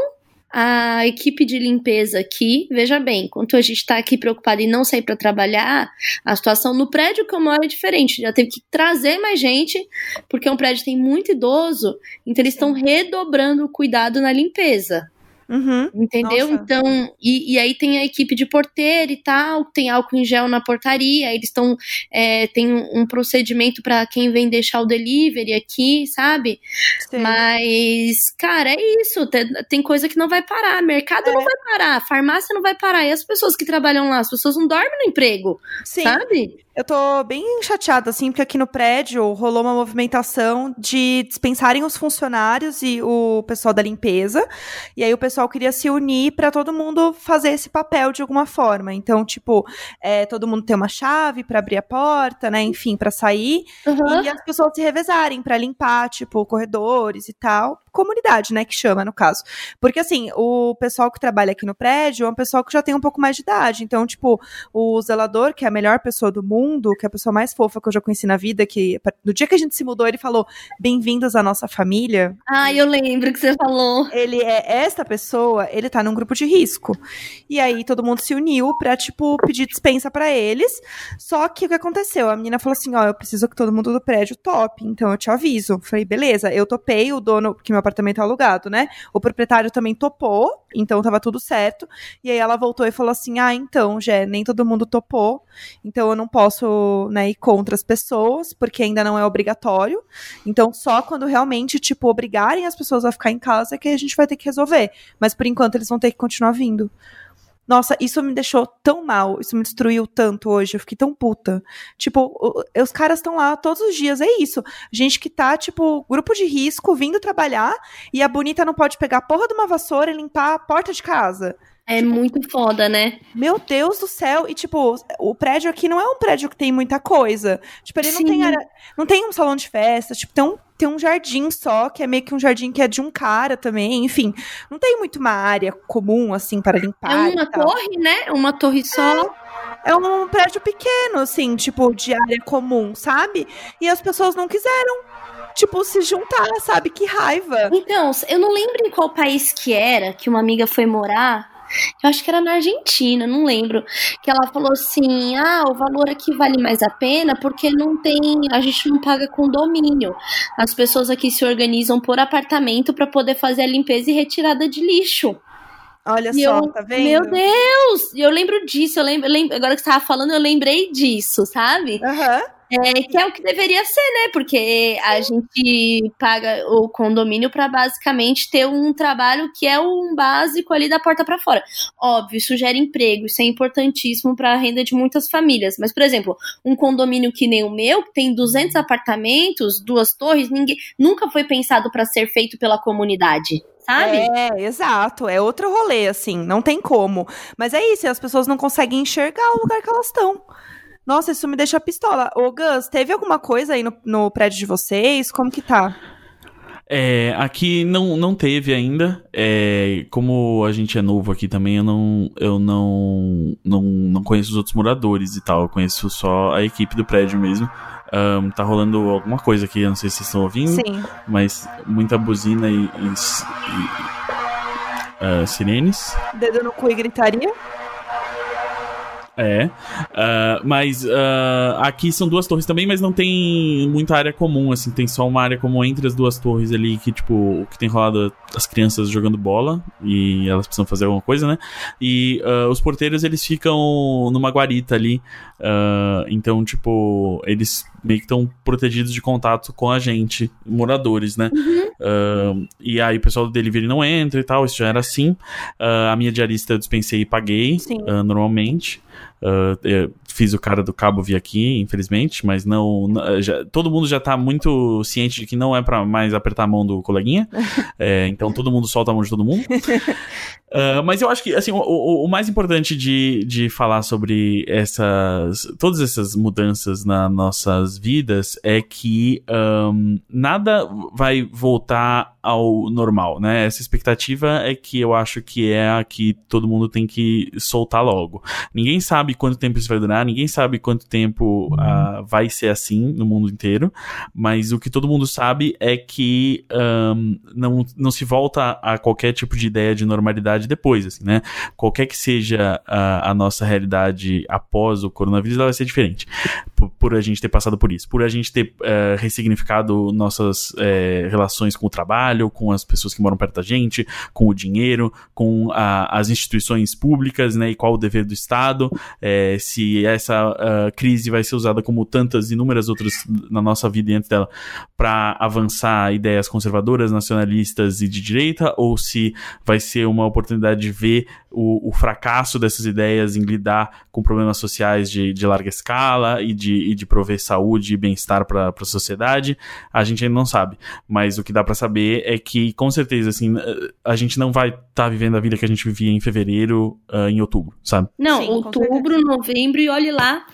a equipe de limpeza aqui. Veja bem, enquanto a gente tá aqui preocupado em não sair para trabalhar, a situação no prédio que eu moro é diferente. Já teve que trazer mais gente, porque um prédio tem muito idoso, então eles estão redobrando o cuidado na limpeza. Uhum. Entendeu? Nossa. Então, e, e aí tem a equipe de porteiro e tal, tem álcool em gel na portaria, eles estão. É, tem um procedimento para quem vem deixar o delivery aqui, sabe? Sei. Mas, cara, é isso. Tem, tem coisa que não vai parar. Mercado É. não vai parar, farmácia não vai parar. E as pessoas que trabalham lá, as pessoas não dormem no emprego, Sim. sabe? Eu tô bem chateada, assim, porque aqui no prédio rolou uma movimentação de dispensarem os funcionários e o pessoal da limpeza. E aí o pessoal queria se unir pra todo mundo fazer esse papel de alguma forma. Então, tipo, é, todo mundo tem uma chave pra abrir a porta, né? Enfim, pra sair. Aham. E as pessoas se revezarem pra limpar, tipo, corredores e tal. Comunidade, né, que chama, no caso. Porque, assim, o pessoal que trabalha aqui no prédio é um pessoal que já tem um pouco mais de idade. Então, tipo, o zelador, que é a melhor pessoa do mundo, que é a pessoa mais fofa que eu já conheci na vida, que no dia que a gente se mudou, ele falou: Bem-vindos à nossa família. Ah, eu lembro que você falou. Ele é esta pessoa, ele tá num grupo de risco. E aí todo mundo se uniu pra, tipo, pedir dispensa pra eles. Só que o que aconteceu? A menina falou assim: ó, eu preciso que todo mundo do prédio tope, então eu te aviso. Falei, beleza, eu topei, o dono, porque meu apartamento alugado, né? O proprietário também topou, então tava tudo certo. E aí ela voltou e falou assim: ah, então, Jé, nem todo mundo topou, então eu não posso, né, ir contra as pessoas, porque ainda não é obrigatório. Então, só quando realmente, tipo, obrigarem as pessoas a ficar em casa é que a gente vai ter que resolver. Mas por enquanto eles vão ter que continuar vindo. Nossa, isso me deixou tão mal, isso me destruiu tanto hoje, eu fiquei tão puta. Tipo, os caras estão lá todos os dias, é isso. Gente que tá, tipo, grupo de risco, vindo trabalhar, e a bonita não pode pegar a porra de uma vassoura e limpar a porta de casa. É muito foda, né? Meu Deus do céu, e tipo, o prédio aqui não é um prédio que tem muita coisa. Tipo, ele não Sim. tem área, não tem um salão de festa, tipo, tem um, tem um jardim só, que é meio que um jardim que é de um cara também, enfim. Não tem muito uma área comum, assim, para limpar. É uma torre, né? Uma torre só. É um prédio pequeno, assim, tipo, de área comum, sabe? E as pessoas não quiseram, tipo, se juntar, sabe? Que raiva. Então, eu não lembro em qual país que era que uma amiga foi morar. Eu acho que era na Argentina, não lembro. Que ela falou assim: ah, o valor aqui vale mais a pena porque não tem. A gente não paga condomínio. As pessoas aqui se organizam por apartamento para poder fazer a limpeza e retirada de lixo. Olha E só, eu- tá vendo? Meu Deus! Eu lembro disso, eu lembro, agora que você tava falando, eu lembrei disso, sabe? Aham. É, que é o que deveria ser, né? Porque a gente paga o condomínio para basicamente ter um trabalho que é um básico ali da porta para fora. Óbvio, isso gera emprego, isso é importantíssimo para a renda de muitas famílias. Mas, por exemplo, um condomínio que nem o meu, que tem 200 apartamentos, duas torres, ninguém nunca foi pensado para ser feito pela comunidade sabe? É, exato. É outro rolê, assim, não tem como. Mas é isso, as pessoas não conseguem enxergar o lugar que elas estão. Nossa, isso me deixa pistola. Ô, Gus, teve alguma coisa aí no, no prédio de vocês? Como que tá? É, aqui não, não teve ainda. É, como a gente é novo aqui também, eu não, eu não, não, não conheço os outros moradores e tal. Eu conheço só a equipe do prédio mesmo. Um, tá rolando alguma coisa aqui, eu não sei se vocês estão ouvindo. Sim. Mas muita buzina e, e, e uh, sirenes. Dedo no cu e gritaria? É. Uh, mas uh, aqui são duas torres também, mas não tem muita área comum, assim. Tem só uma área comum entre as duas torres ali, que, tipo, o que tem rolado as crianças jogando bola e elas precisam fazer alguma coisa, né? E uh, os porteiros, eles ficam numa guarita ali. então, tipo, eles meio que estão protegidos de contato com a gente, moradores, né? Uhum. e aí o pessoal do delivery não entra e tal, isso já era assim. a minha diarista eu dispensei e paguei, normalmente. Uh, fiz o cara do cabo vir aqui, infelizmente, mas não. Já, todo mundo já tá muito ciente de que não é para mais apertar a mão do coleguinha. é, então todo mundo solta a mão de todo mundo. Uh, mas eu acho que, assim, o, o, o, mais importante de, de falar sobre essas. todas essas mudanças nas nossas vidas é que um, nada vai voltar ao normal, né? Essa expectativa é que eu acho que é a que todo mundo tem que soltar logo. Ninguém sabe quanto tempo isso vai durar, ninguém sabe quanto tempo uh, vai ser assim no mundo inteiro, mas o que todo mundo sabe é que um, não, não se volta a qualquer tipo de ideia de normalidade depois, assim, né? Qualquer que seja a, a nossa realidade após o coronavírus, ela vai ser diferente. Por, por, a gente ter passado por isso, por a gente ter uh, ressignificado nossas uh, relações com o trabalho, com as pessoas que moram perto da gente, com o dinheiro, com a, as instituições públicas, né? E qual o dever do Estado, é, se essa uh, crise vai ser usada como tantas inúmeras outras na nossa vida e antes dela para avançar ideias conservadoras, nacionalistas e de direita, ou se vai ser uma oportunidade de ver o, o fracasso dessas ideias em lidar com problemas sociais de, de larga escala e de, e de prover saúde e bem-estar para a sociedade, a gente ainda não sabe. Mas o que dá para saber é que, com certeza, assim, a gente não vai estar tá vivendo a vida que a gente vivia em fevereiro, uh, em outubro, sabe? Não, Sim, outubro, novembro e olhe lá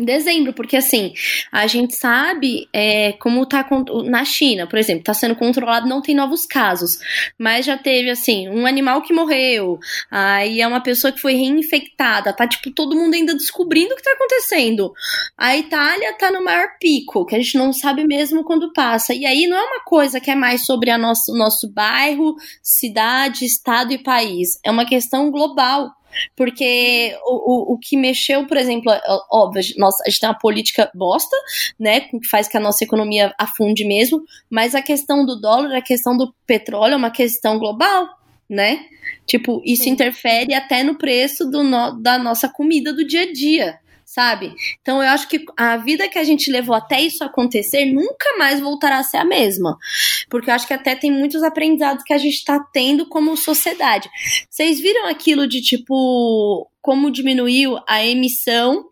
em dezembro, porque assim, a gente sabe é, como tá na China, por exemplo, tá sendo controlado, não tem novos casos, mas já teve assim, um animal que morreu, aí é uma pessoa que foi reinfectada, tá tipo todo mundo ainda descobrindo o que tá acontecendo. A Itália tá no maior pico, que a gente não sabe mesmo quando passa. E aí não é uma coisa que é mais sobre a nosso, nosso bairro, cidade, estado e país, é uma questão global. Porque o, o, o que mexeu, por exemplo, óbvio, nossa, a gente tem uma política bosta, né? Que faz que a nossa economia afunde mesmo, mas a questão do dólar, a questão do petróleo é uma questão global, né? Tipo, isso Sim. interfere até no preço do no, da nossa comida do dia a dia sabe? Então eu acho que a vida que a gente levou até isso acontecer nunca mais voltará a ser a mesma. Porque eu acho que até tem muitos aprendizados que a gente está tendo como sociedade. Vocês viram aquilo de tipo como diminuiu a emissão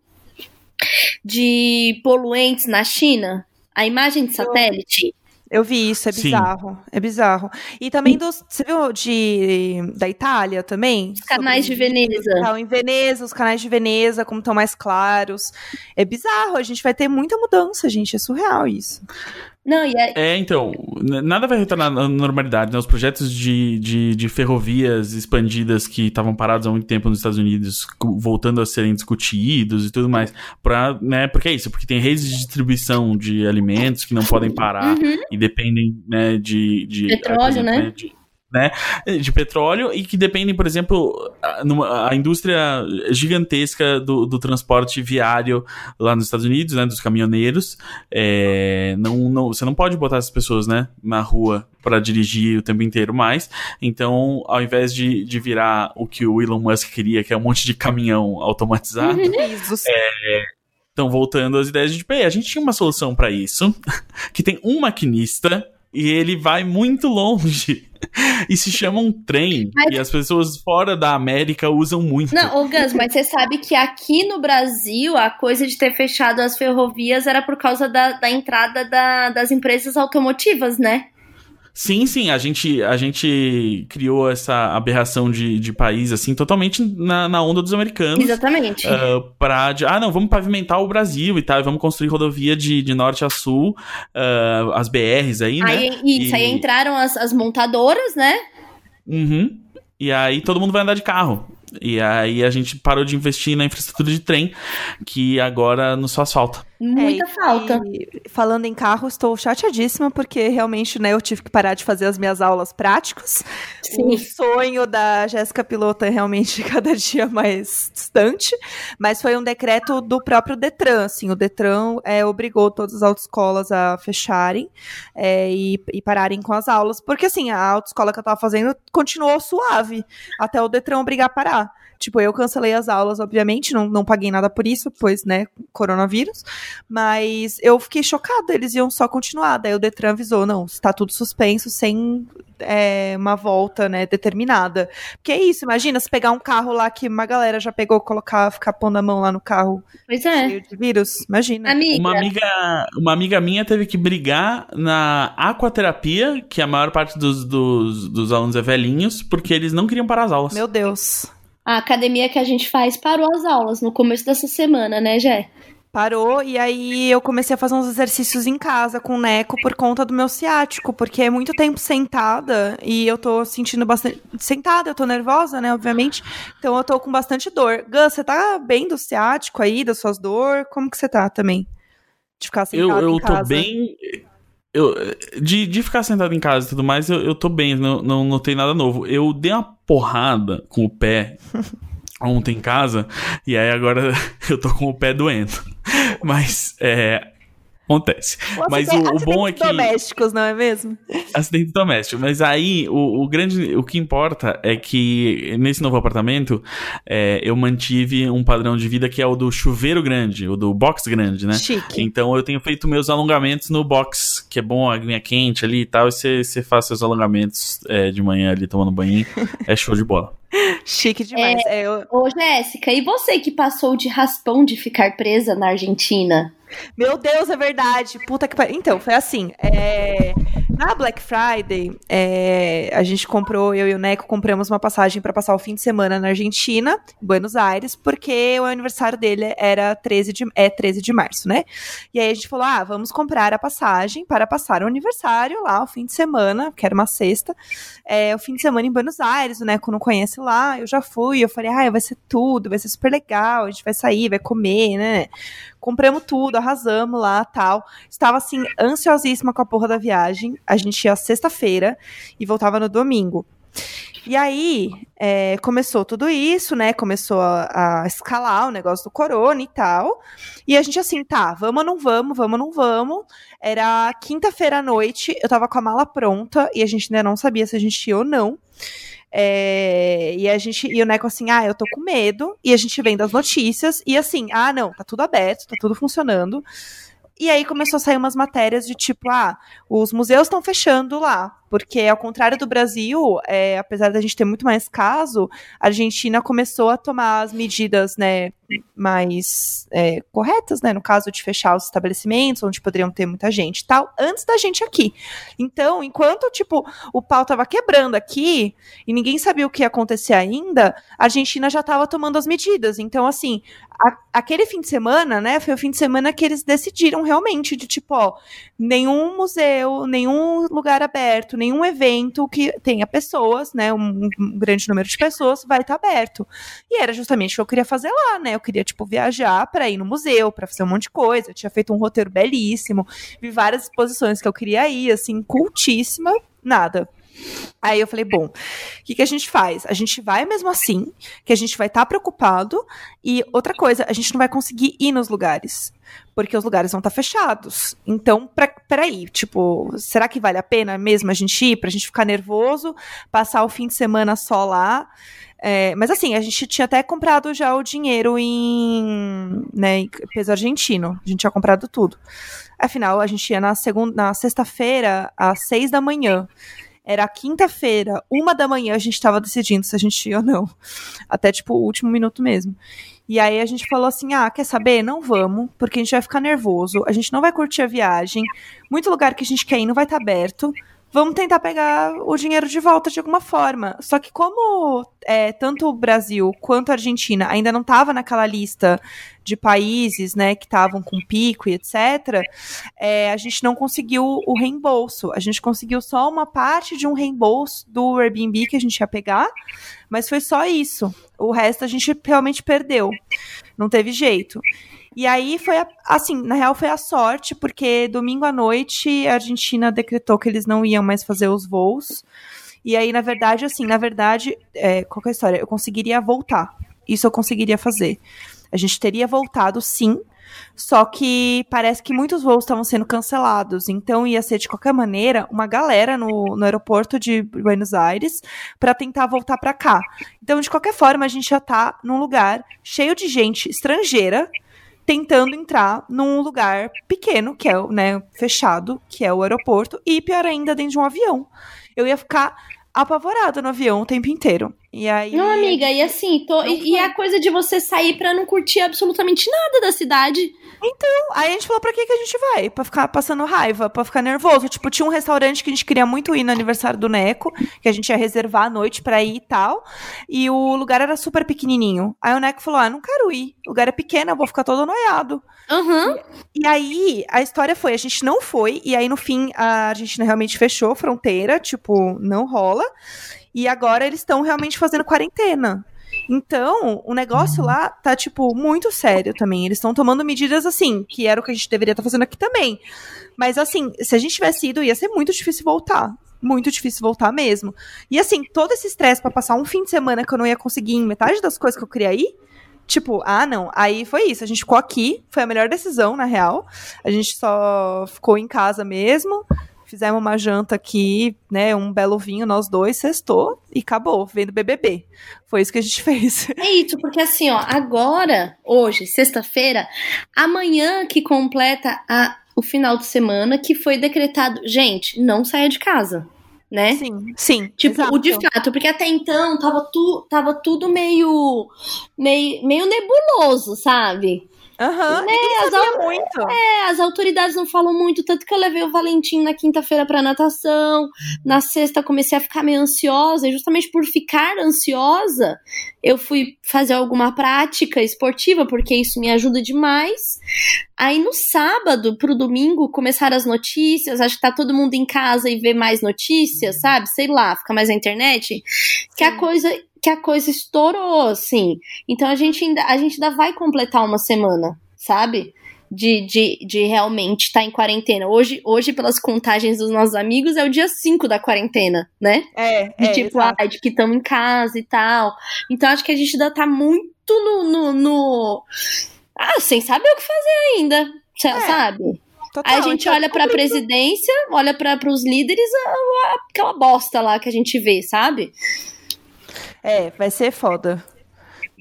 de poluentes na China? A imagem de satélite? Eu vi isso, é bizarro. Sim. É bizarro. E também dos. Você viu de da Itália também? Os canais de Veneza. Então, em Veneza, os canais de Veneza, como estão mais claros. É bizarro, a gente vai ter muita mudança, gente. É surreal isso. Não, e é... é, então, nada vai retornar à normalidade, né? Os projetos de, de, de ferrovias expandidas que estavam parados há muito tempo nos Estados Unidos, voltando a serem discutidos e tudo mais, pra, né? Porque é isso, porque tem redes de distribuição de alimentos que não podem parar uhum. e dependem, né, de... de Petróleo, exemplo, né? de, né, de petróleo e que dependem, por exemplo, a, a indústria gigantesca do, do, transporte viário lá nos Estados Unidos, né, dos caminhoneiros. É, não, não, você não pode botar essas pessoas, né, na rua para dirigir o tempo inteiro mais. Então, ao invés de, de virar o que o Elon Musk queria, que é um monte de caminhão automatizado, é, estão voltando às ideias de tipo, a gente tinha uma solução para isso, que tem um maquinista e ele vai muito longe. E se chama um trem. Mas... E as pessoas fora da América usam muito. Não, ô Gus, mas você sabe que aqui no Brasil a coisa de ter fechado as ferrovias era por causa da, da entrada da, das empresas automotivas, né? Sim, sim, a gente, a gente criou essa aberração de, de país, assim, totalmente na, na onda dos americanos. Exatamente. Uh, pra, de, ah, não, vamos pavimentar o Brasil e tal, vamos construir rodovia de, de norte a sul, uh, as BRs aí, né? Aí, isso, e... aí entraram as, as montadoras, né? Uhum. E aí todo mundo vai andar de carro. E aí a gente parou de investir na infraestrutura de trem, que agora nos faz falta. Muita é, falta. falando em carro, estou chateadíssima, porque realmente, né, eu tive que parar de fazer as minhas aulas práticas. Sim. O sonho da Jéssica Piloto é realmente cada dia mais distante. Mas foi um decreto do próprio Detran, assim, o Detran é, obrigou todas as autoescolas a fecharem é, e, e pararem com as aulas. Porque, assim, a autoescola que eu estava fazendo continuou suave, até o Detran obrigar a parar. Tipo, eu cancelei as aulas, obviamente, não, não paguei nada por isso, pois, né, coronavírus. Mas eu fiquei chocada, eles iam só continuar. Daí o Detran avisou, não, está tudo suspenso, sem é, uma volta, né, determinada. Porque é isso, imagina se pegar um carro lá que uma galera já pegou, colocar, ficar pondo a mão lá no carro. Pois é. Cheio de vírus, imagina. Amiga. Uma amiga, uma amiga minha teve que brigar na aquaterapia, que a maior parte dos, dos, dos alunos é velhinhos, porque eles não queriam parar as aulas. Meu Deus a academia que a gente faz parou as aulas no começo dessa semana, né, Jé? Parou e aí eu comecei a fazer uns exercícios em casa com o Neco por conta do meu ciático, porque é muito tempo sentada e eu tô sentindo bastante. Sentada, eu tô nervosa, né, obviamente. Então eu tô com bastante dor. Gus, você tá bem do ciático aí, das suas dores? Como que você tá também? De ficar sentado eu, eu em casa? Eu tô bem. Eu, de, de ficar sentado em casa e tudo mais, eu, eu tô bem, não, não notei nada novo. Eu dei uma porrada com o pé ontem em casa, e aí agora eu tô com o pé doendo. Mas é, Acontece. O mas o, o bom é que. domésticos, não é mesmo? Acidente doméstico. Mas aí, o, o grande. O que importa é que nesse novo apartamento, é, eu mantive um padrão de vida que é o do chuveiro grande, o do box grande, né? Chique. Então eu tenho feito meus alongamentos no box, que é bom, a aguinha quente ali e tal, e você, você faz seus alongamentos é, de manhã ali tomando banho. é show de bola. Chique demais. É, é, eu... Ô, Jéssica, e você que passou de raspão de ficar presa na Argentina? Meu Deus, é verdade. Puta que pariu. Então, foi assim. É... Na Black Friday, é... a gente comprou, eu e o Neco compramos uma passagem para passar o fim de semana na Argentina, em Buenos Aires, porque o aniversário dele era 13 de, é 13 de março, né? E aí a gente falou: ah, vamos comprar a passagem para passar o aniversário lá, o fim de semana, que era uma sexta. É, o fim de semana em Buenos Aires, o Neco não conhece lá, eu já fui, eu falei, ah, vai ser tudo, vai ser super legal, a gente vai sair, vai comer, né? Compramos tudo, arrasamos lá, tal. Estava assim ansiosíssima com a porra da viagem. A gente ia sexta-feira e voltava no domingo. E aí, é, começou tudo isso, né? Começou a, a, escalar o negócio do corona e tal. E a gente assim, tá, vamos ou não vamos, vamos ou não vamos. Era quinta-feira à noite, eu tava com a mala pronta e a gente ainda não sabia se a gente ia ou não. É, e a gente, e o Neco assim, ah, eu tô com medo, e a gente vem das notícias, e assim, ah, não, tá tudo aberto, tá tudo funcionando. E aí começou a sair umas matérias de tipo, ah, os museus estão fechando lá, porque ao contrário do Brasil, é, apesar da gente ter muito mais caso, a Argentina começou a tomar as medidas, né, mais é, corretas, né, no caso de fechar os estabelecimentos onde poderiam ter muita gente, tal, antes da gente aqui. Então, enquanto tipo o pau tava quebrando aqui e ninguém sabia o que ia acontecer ainda, a Argentina já estava tomando as medidas. Então, assim, a, aquele fim de semana, né, foi o fim de semana que eles decidiram realmente de tipo, ó, nenhum museu, nenhum lugar aberto, nenhum evento que tenha pessoas, né, um, um grande número de pessoas vai estar tá aberto. E era justamente o que eu queria fazer lá, né? Eu queria tipo viajar para ir no museu, para fazer um monte de coisa. Eu tinha feito um roteiro belíssimo, vi várias exposições que eu queria ir, assim, cultíssima, nada. Aí eu falei, bom, o que, que a gente faz? A gente vai mesmo assim, que a gente vai estar tá preocupado, e outra coisa, a gente não vai conseguir ir nos lugares, porque os lugares vão estar tá fechados. Então, pra, peraí, tipo, será que vale a pena mesmo a gente ir, pra gente ficar nervoso, passar o fim de semana só lá? É, mas assim, a gente tinha até comprado já o dinheiro em, né, em peso argentino, a gente tinha comprado tudo. Afinal, a gente ia na segunda, na sexta-feira, às seis da manhã. Era quinta-feira, uma da manhã, a gente estava decidindo se a gente ia ou não. Até, tipo, o último minuto mesmo. E aí a gente falou assim: ah, quer saber? Não vamos, porque a gente vai ficar nervoso, a gente não vai curtir a viagem, muito lugar que a gente quer ir não vai estar tá aberto vamos tentar pegar o dinheiro de volta de alguma forma. Só que como é, tanto o Brasil quanto a Argentina ainda não estava naquela lista de países, né, que estavam com pico e etc., é, a gente não conseguiu o reembolso. A gente conseguiu só uma parte de um reembolso do Airbnb que a gente ia pegar, mas foi só isso. O resto a gente realmente perdeu. Não teve jeito. E aí foi, a, assim, na real foi a sorte, porque domingo à noite a Argentina decretou que eles não iam mais fazer os voos. E aí, na verdade, assim, na verdade, é, qual é a história? Eu conseguiria voltar. Isso eu conseguiria fazer. A gente teria voltado, sim, só que parece que muitos voos estavam sendo cancelados, então ia ser de qualquer maneira uma galera no, no aeroporto de Buenos Aires para tentar voltar para cá. Então, de qualquer forma, a gente já tá num lugar cheio de gente estrangeira tentando entrar num lugar pequeno, que é, né, fechado, que é o aeroporto, e pior ainda, dentro de um avião. Eu ia ficar apavorada no avião o tempo inteiro. E aí. Não, amiga, e assim, tô, e, e, a coisa de você sair pra não curtir absolutamente nada da cidade. Então, aí a gente falou, pra que, que a gente vai? Pra ficar passando raiva, pra ficar nervoso. Tipo, tinha um restaurante que a gente queria muito ir no aniversário do Neco, que a gente ia reservar a noite pra ir e tal. E o lugar era super pequenininho. Aí o Neco falou, ah, não quero ir. O lugar é pequeno, eu vou ficar todo noiado. Uhum. E, e aí, a história foi, a gente não foi, e aí no fim, a Argentina realmente fechou a fronteira, tipo, não rola. E agora eles estão realmente fazendo quarentena. Então, o negócio lá tá, tipo, muito sério também. Eles estão tomando medidas assim, que era o que a gente deveria estar tá fazendo aqui também. Mas, assim, se a gente tivesse ido, ia ser muito difícil voltar. Muito difícil voltar mesmo. E, assim, todo esse estresse para passar um fim de semana que eu não ia conseguir em metade das coisas que eu queria ir. Tipo, ah, não. Aí foi isso. A gente ficou aqui. Foi a melhor decisão, na real. A gente só ficou em casa mesmo fizemos uma janta aqui, né, um belo vinho, nós dois, sextou e acabou, vendo BBB. Foi isso que a gente fez. É isso, porque assim, ó, agora, hoje, sexta-feira, amanhã que completa a, o final de semana que foi decretado, gente, não saia de casa. Né? Sim, sim. Tipo, exato. o de fato, porque até então tava, tu, tava tudo meio, meio, meio nebuloso, sabe? Aham, uhum, as, muito. É, as autoridades não falam muito, tanto que eu levei o Valentim na quinta-feira pra natação, na sexta comecei a ficar meio ansiosa, e justamente por ficar ansiosa, eu fui fazer alguma prática esportiva, porque isso me ajuda demais. Aí no sábado pro domingo começaram as notícias, acho que tá todo mundo em casa e vê mais notícias, sabe? Sei lá, fica mais na internet. Sim. Que a coisa que a coisa estourou, assim. Então a gente ainda, a gente ainda vai completar uma semana, sabe? De, de, de realmente estar tá em quarentena. Hoje, hoje, pelas contagens dos nossos amigos, é o dia 5 da quarentena, né? É. De é, tipo, ah, de que estamos em casa e tal. Então acho que a gente ainda tá muito no. no, no... Ah, sem saber o que fazer ainda. É. Sabe? Total, Aí a gente então, olha pra presidência, olha para os líderes, aquela bosta lá que a gente vê, sabe? É, vai ser foda.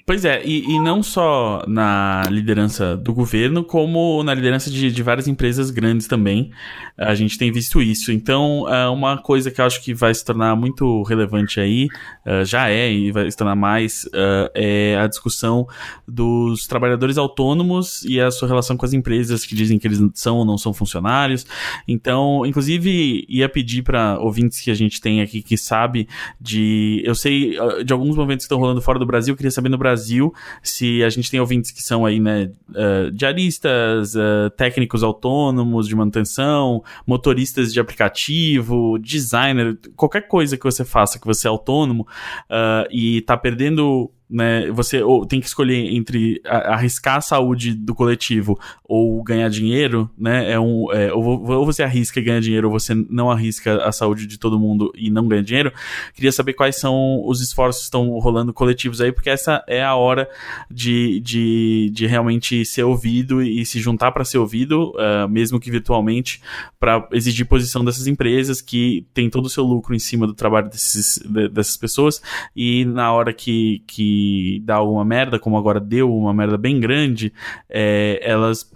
Pois é, e, e, não só na liderança do governo, como na liderança de, de, várias empresas grandes também. A gente tem visto isso. Então, é uma coisa que eu acho que vai se tornar muito relevante aí, uh, já é e vai se tornar mais, uh, é a discussão dos trabalhadores autônomos e a sua relação com as empresas que dizem que eles são ou não são funcionários. Então, inclusive, ia pedir para ouvintes que a gente tem aqui que sabe de. Eu sei uh, de alguns momentos que estão rolando fora do Brasil, queria saber no Brasil Brasil, se a gente tem ouvintes que são aí, né, uh, diaristas, uh, técnicos autônomos de manutenção, motoristas de aplicativo, designer, qualquer coisa que você faça que você é autônomo uh, e tá perdendo né? Você ou tem que escolher entre arriscar a saúde do coletivo ou ganhar dinheiro, né? É um, é, ou, você arrisca e ganha dinheiro, ou você não arrisca a saúde de todo mundo e não ganha dinheiro. Queria saber quais são os esforços que estão rolando coletivos aí, porque essa é a hora de, de, de realmente ser ouvido e se juntar para ser ouvido, uh, mesmo que virtualmente, para exigir posição dessas empresas que tem todo o seu lucro em cima do trabalho desses, de, dessas pessoas e na hora que, que dá alguma merda, como agora deu uma merda bem grande, é, elas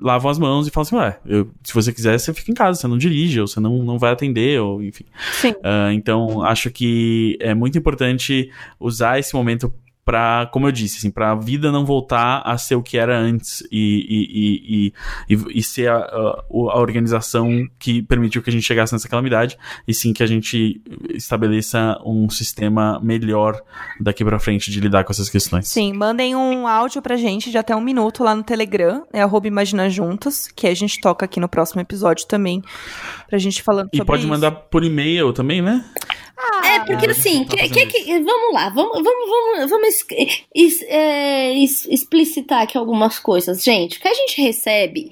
lavam as mãos e falam assim, ué, eu, se você quiser, você fica em casa, você não dirige, ou você não, não vai atender, ou enfim. Uh, então, acho que é muito importante usar esse momento para, como eu disse, assim, para a vida não voltar a ser o que era antes e, e, e, e, e ser a, a, a, organização que permitiu que a gente chegasse nessa calamidade e sim que a gente estabeleça um sistema melhor daqui para frente de lidar com essas questões. Sim, mandem um áudio pra gente de até um minuto lá no Telegram, é arroba Imagina Juntos, que a gente toca aqui no próximo episódio também, pra gente falando sobre E pode isso. mandar por e-mail também, né? Ah, é, porque assim, que, que, que, vamos lá, vamos, vamos, vamos, vamos es, é, es, explicitar aqui algumas coisas. Gente, o que a gente recebe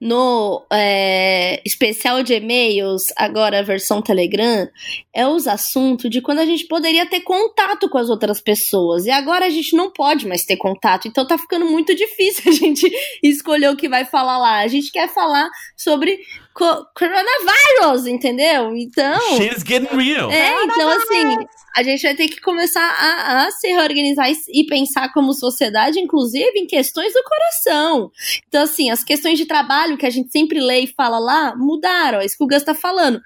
no é, especial de e-mails, agora versão Telegram, é os assuntos de quando a gente poderia ter contato com as outras pessoas. E agora a gente não pode mais ter contato. Então tá ficando muito difícil a gente escolher o que vai falar lá. A gente quer falar sobre co coronavirus, entendeu? Então. Shit's getting real. É, então assim, a gente vai ter que começar a, a se reorganizar e, e, pensar como sociedade, inclusive em questões do coração. Então, assim, as questões de trabalho que a gente sempre lê e fala lá mudaram. É isso que o Gus tá falando.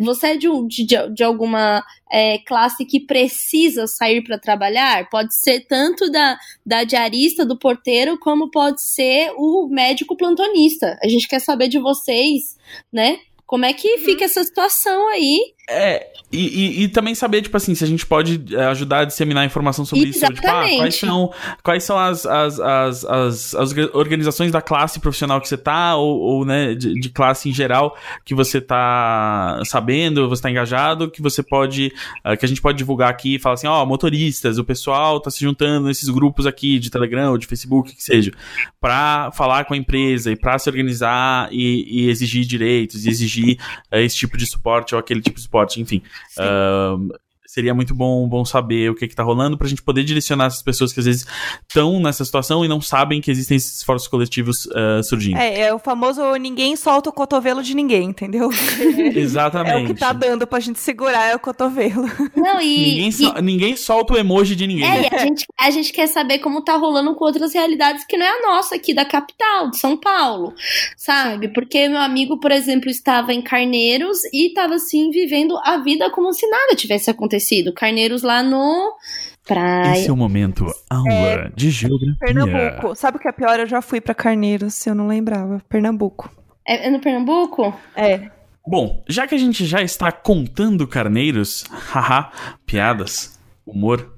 Você é de, de, de alguma é, classe que precisa sair para trabalhar, pode ser tanto da, da diarista, do porteiro, como pode ser o médico plantonista. A gente quer saber de vocês, né? Como é que fica essa situação aí? É, e, e, e, também saber, tipo assim, se a gente pode é, ajudar a disseminar informação sobre Exatamente. isso. Tipo, ah, quais são, quais são as, as, as, as, as organizações da classe profissional que você tá, ou, ou né, de, de, classe em geral, que você tá sabendo, você tá engajado, que você pode, uh, que a gente pode divulgar aqui e falar assim, ó, oh, motoristas, o pessoal tá se juntando nesses grupos aqui de Telegram ou de Facebook, que seja, pra falar com a empresa e pra se organizar e, e exigir direitos, e exigir uh, esse tipo de suporte ou aquele tipo de esporte, enfim. Uh, seria muito bom, bom saber o que está rolando para a gente poder direcionar essas pessoas que às vezes estão nessa situação e não sabem que existem esses esforços coletivos uh, surgindo. É, é o famoso ninguém solta o cotovelo de ninguém, entendeu? Exatamente. É o que tá dando pra gente segurar é o cotovelo. Não, e. Ninguém, so, e... ninguém solta o emoji de ninguém. É, a gente, a gente quer saber como tá rolando com outras realidades que não é a nossa aqui da capital, de São Paulo, sabe? Porque meu amigo, por exemplo, estava em Carneiros e estava assim, vivendo a vida como se nada tivesse acontecido acontecido. Carneiros lá no. Praia. Esse é o momento aula é, de geografia. Pernambuco. Sabe o que é pior? Eu já fui para Carneiros, eu não lembrava. Pernambuco. É, é no Pernambuco? É. Bom, já que a gente já está contando carneiros, haha, piadas, humor.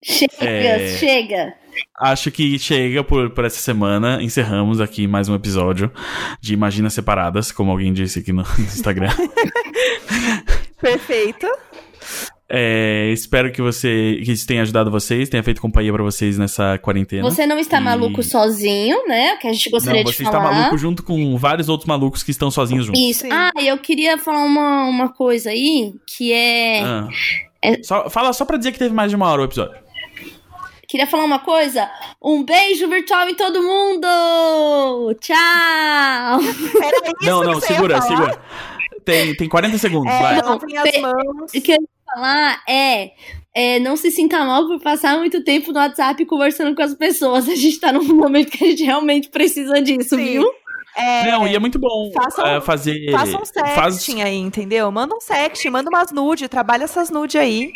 chega, é... chega. Acho que chega por, por essa semana. Encerramos aqui mais um episódio de Imagina Separadas, como alguém disse aqui no Instagram. Perfeito. É, espero que você que isso tenha ajudado vocês, tenha feito companhia para vocês nessa quarentena. Você não está e... maluco sozinho, né? Que a gente gostaria não, de falar. Você está maluco junto com vários outros malucos que estão sozinhos juntos. Isso. Sim. Ah, eu queria falar uma, uma coisa aí que é, ah. é... Só, fala só para dizer que teve mais de uma hora o episódio. Queria falar uma coisa. Um beijo virtual em todo mundo! Tchau! Era isso não, não, segura, segura. Tem, tem 40 segundos, é, vai. Não, as mãos. Que falar é, é, não se sinta mal por passar muito tempo no WhatsApp conversando com as pessoas. A gente tá num momento que a gente realmente precisa disso, Sim. viu? É, não, e é muito bom façam, é, fazer. Faça um sexting faz... aí, entendeu? Manda um sexting, manda umas nude, trabalha essas nude aí.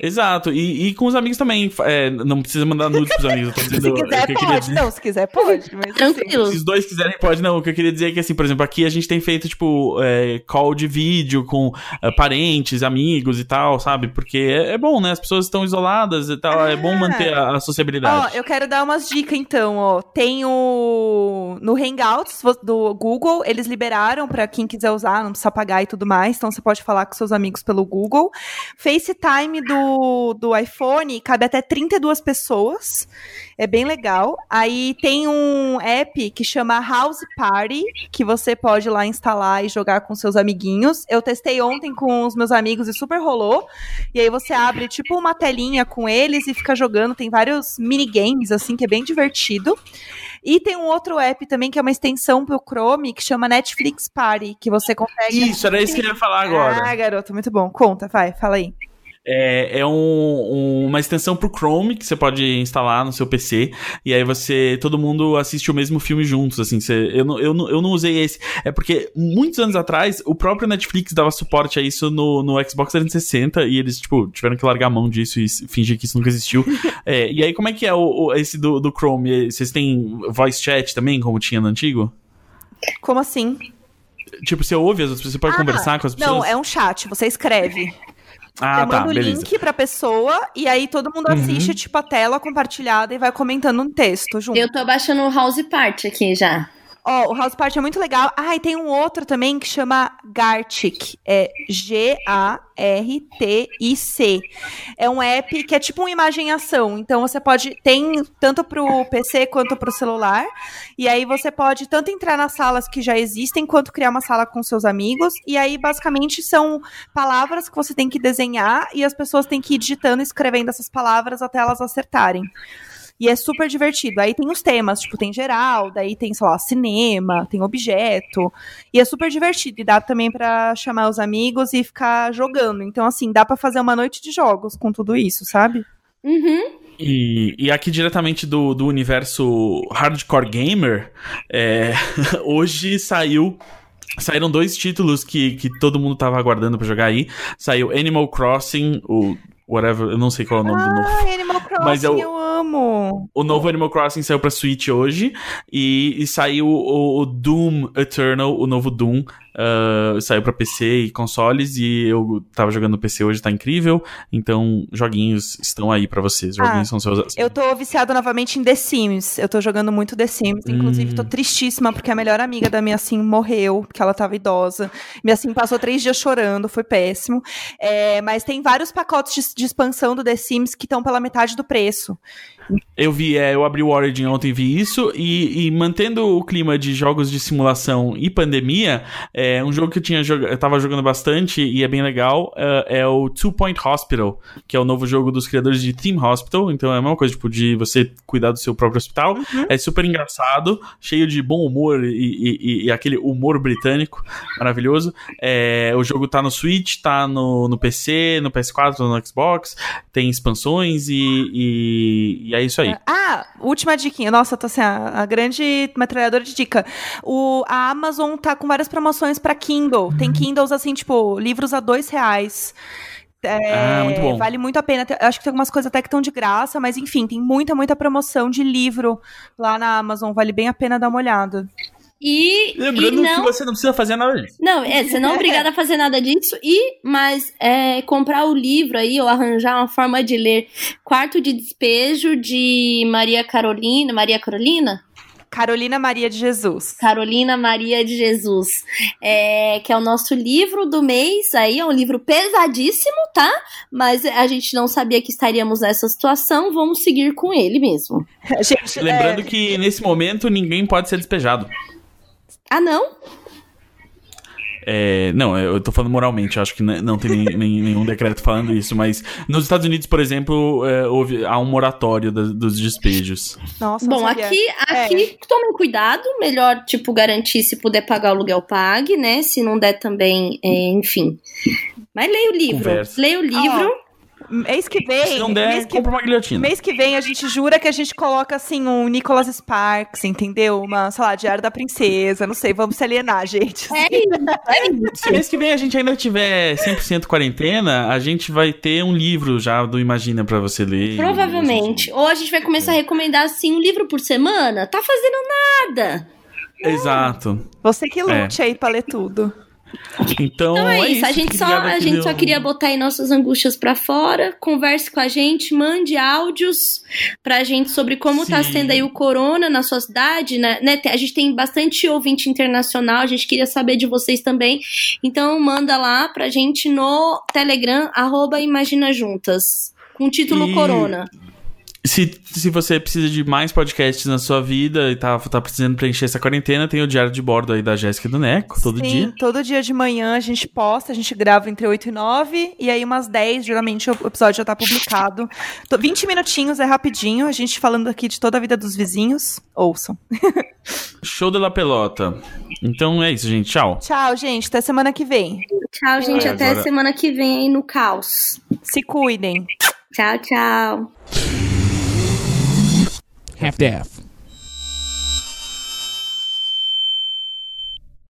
Exato. E, e com os amigos também. É, não precisa mandar nudes pros amigos. Eu tô dizendo, se quiser, pode. Dizer... Não, se quiser, pode. Mas, Tranquilo. Assim. Se os dois quiserem, pode. Não, o que eu queria dizer é que, assim, por exemplo, aqui a gente tem feito, tipo, é, call de vídeo com é, parentes, amigos e tal, sabe? Porque é, é, bom, né? As pessoas estão isoladas e tal. Ah. É bom ah. manter a, a sociabilidade. Ó, eu quero dar umas dicas, então, ó. Tem o... No Hangouts do Google, eles liberaram para quem quiser usar, não precisa pagar e tudo mais. Então, você pode falar com seus amigos pelo Google. FaceTime do do, do iPhone cabe até 32 pessoas. É bem legal. Aí tem um app que chama House Party, que você pode lá instalar e jogar com seus amiguinhos. Eu testei ontem com os meus amigos e super rolou. E aí você abre tipo uma telinha com eles e fica jogando. Tem vários minigames, assim, que é bem divertido. E tem um outro app também que é uma extensão pro Chrome que chama Netflix Party, que você consegue. Isso, era isso que eu ia falar agora. Ah, garoto, muito bom. Conta, vai, fala aí. É, é um, um, uma extensão pro Chrome que você pode instalar no seu PC e aí você todo mundo assiste o mesmo filme juntos, assim. Você, eu, não, eu, não, eu não usei esse. É porque muitos anos atrás o próprio Netflix dava suporte a isso no, no Xbox 360 e eles tipo tiveram que largar a mão disso e fingir que isso nunca existiu. é, e aí como é que é o, o, esse do, do Chrome? Vocês têm voice chat também, como tinha no antigo? Como assim? Tipo, você ouve as pessoas, você pode ah, conversar com as pessoas? Não, é um chat, você escreve. Ah, você tá, manda o link pra pessoa e aí todo mundo assiste, Uhum. tipo, a tela compartilhada e vai comentando um texto junto. Eu tô baixando o House Party aqui já. Ó, o House Party é muito legal. Ah, e tem um outro também que chama Gartic. É G-A-R-T-I-C. É um app que é tipo uma imagem em ação. Então você pode. Tem tanto pro PC quanto pro celular. E aí você pode tanto entrar nas salas que já existem, quanto criar uma sala com seus amigos. E aí, basicamente, são palavras que você tem que desenhar e as pessoas têm que ir digitando e escrevendo essas palavras até elas acertarem. E é super divertido. Aí tem os temas, tipo, tem geral, daí tem, sei lá, cinema, tem objeto. E é super divertido. E dá também pra chamar os amigos e ficar jogando. Então, assim, dá pra fazer uma noite de jogos com tudo isso, sabe? Uhum. E, e aqui diretamente do, do universo hardcore gamer, é, hoje saiu. Saíram dois títulos que, que todo mundo tava aguardando pra jogar aí. Saiu Animal Crossing, o whatever, eu não sei qual é o nome do novo. Ah, Animal Crossing, Mas eu- eu amo. O novo Animal Crossing saiu pra Switch hoje. E, e saiu o, o Doom Eternal, o novo Doom. ah, saiu pra PC e consoles. E eu tava jogando no PC hoje, tá incrível. Então, joguinhos estão aí pra vocês. Joguinhos são seus. Eu tô viciado novamente em The Sims. Eu tô jogando muito The Sims. Inclusive, Hum. tô tristíssima porque a melhor amiga da minha Sim morreu, porque ela tava idosa. Minha Sim passou três dias chorando, foi péssimo. É, mas tem vários pacotes de, de expansão do The Sims que estão pela metade do preço. Eu vi, é, eu abri o Origin ontem e vi isso, e, e mantendo o clima de jogos de simulação e pandemia, é um jogo que eu tinha joga- eu tava jogando bastante e é bem legal, é, é o Two Point Hospital, que é o novo jogo dos criadores de Team Hospital, então é a mesma coisa, tipo, de você cuidar do seu próprio hospital. É super engraçado, cheio de bom humor e, e- e- e aquele humor britânico maravilhoso. É, o jogo tá no Switch, tá no, no PC, no PS4, no Xbox, tem expansões e, e, é isso aí. Ah, última diquinha. Nossa, tô assim, a, a grande metralhadora de dica. O, a Amazon tá com várias promoções pra Kindle. Tem Kindles, assim, tipo, livros a dois reais. É, Ah, muito bom. Vale muito a pena. Acho que tem algumas coisas até que estão de graça, mas enfim, tem muita, muita promoção de livro lá na Amazon. Vale bem a pena dar uma olhada. E, Lembrando e não, que você não precisa fazer nada disso. Não, é, você não é obrigada a fazer nada disso, e mas é, comprar o livro aí, ou arranjar uma forma de ler Quarto de Despejo de Maria Carolina. Maria Carolina? Carolina Maria de Jesus. Carolina Maria de Jesus. É, que é o nosso livro do mês aí, é um livro pesadíssimo, tá? Mas a gente não sabia que estaríamos nessa situação, vamos seguir com ele mesmo. Gente, Lembrando é, que nesse momento ninguém pode ser despejado. Ah, não? É, não, eu tô falando moralmente, acho que não tem nem- nem- nenhum decreto falando isso, mas nos Estados Unidos, por exemplo, é, houve, há um moratório da- dos despejos. Nossa, não Bom, aqui, aqui tomem cuidado, melhor, tipo, garantir se puder pagar o aluguel, pague, né? Se não der também, é, enfim. Mas leia o livro. Conversa. Leia o livro. Mês que vem. Se não der, mês que compra uma guilhotina. Mês que vem a gente jura que a gente coloca assim um Nicholas Sparks, entendeu? Uma, sei lá, Diário da Princesa, não sei, vamos se alienar, gente. É isso, é isso. Se mês que vem a gente ainda tiver 100% quarentena, a gente vai ter um livro já do Imagina pra você ler. Provavelmente. Ou a gente vai começar a recomendar, assim, um livro por semana. Tá fazendo nada. Exato. Você que lute aí pra ler tudo. Então, Então é, é isso. A gente, só, a gente só queria botar aí nossas angústias pra fora. Converse com a gente, mande áudios pra gente sobre como tá Sim. sendo aí o corona na sua cidade, né? né? A gente tem bastante ouvinte internacional, a gente queria saber de vocês também. Então manda lá pra gente no Telegram, arroba Imagina Juntas. Com o título E- Corona. Se, se você precisa de mais podcasts na sua vida e tá, tá precisando preencher essa quarentena, tem o diário de bordo aí da Jéssica e do Neco, todo Sim, dia. todo dia de manhã a gente posta, a gente grava entre 8 e 9, e aí umas 10, geralmente o episódio já tá publicado. Tô- 20 minutinhos, é rapidinho, a gente falando aqui de toda a vida dos vizinhos. Ouçam. Show de la pelota. Então é isso, gente. Tchau. Tchau, gente, até semana que vem. Tchau, gente. É, até agora- semana que vem aí no caos. Se cuidem. Tchau, tchau. half daff.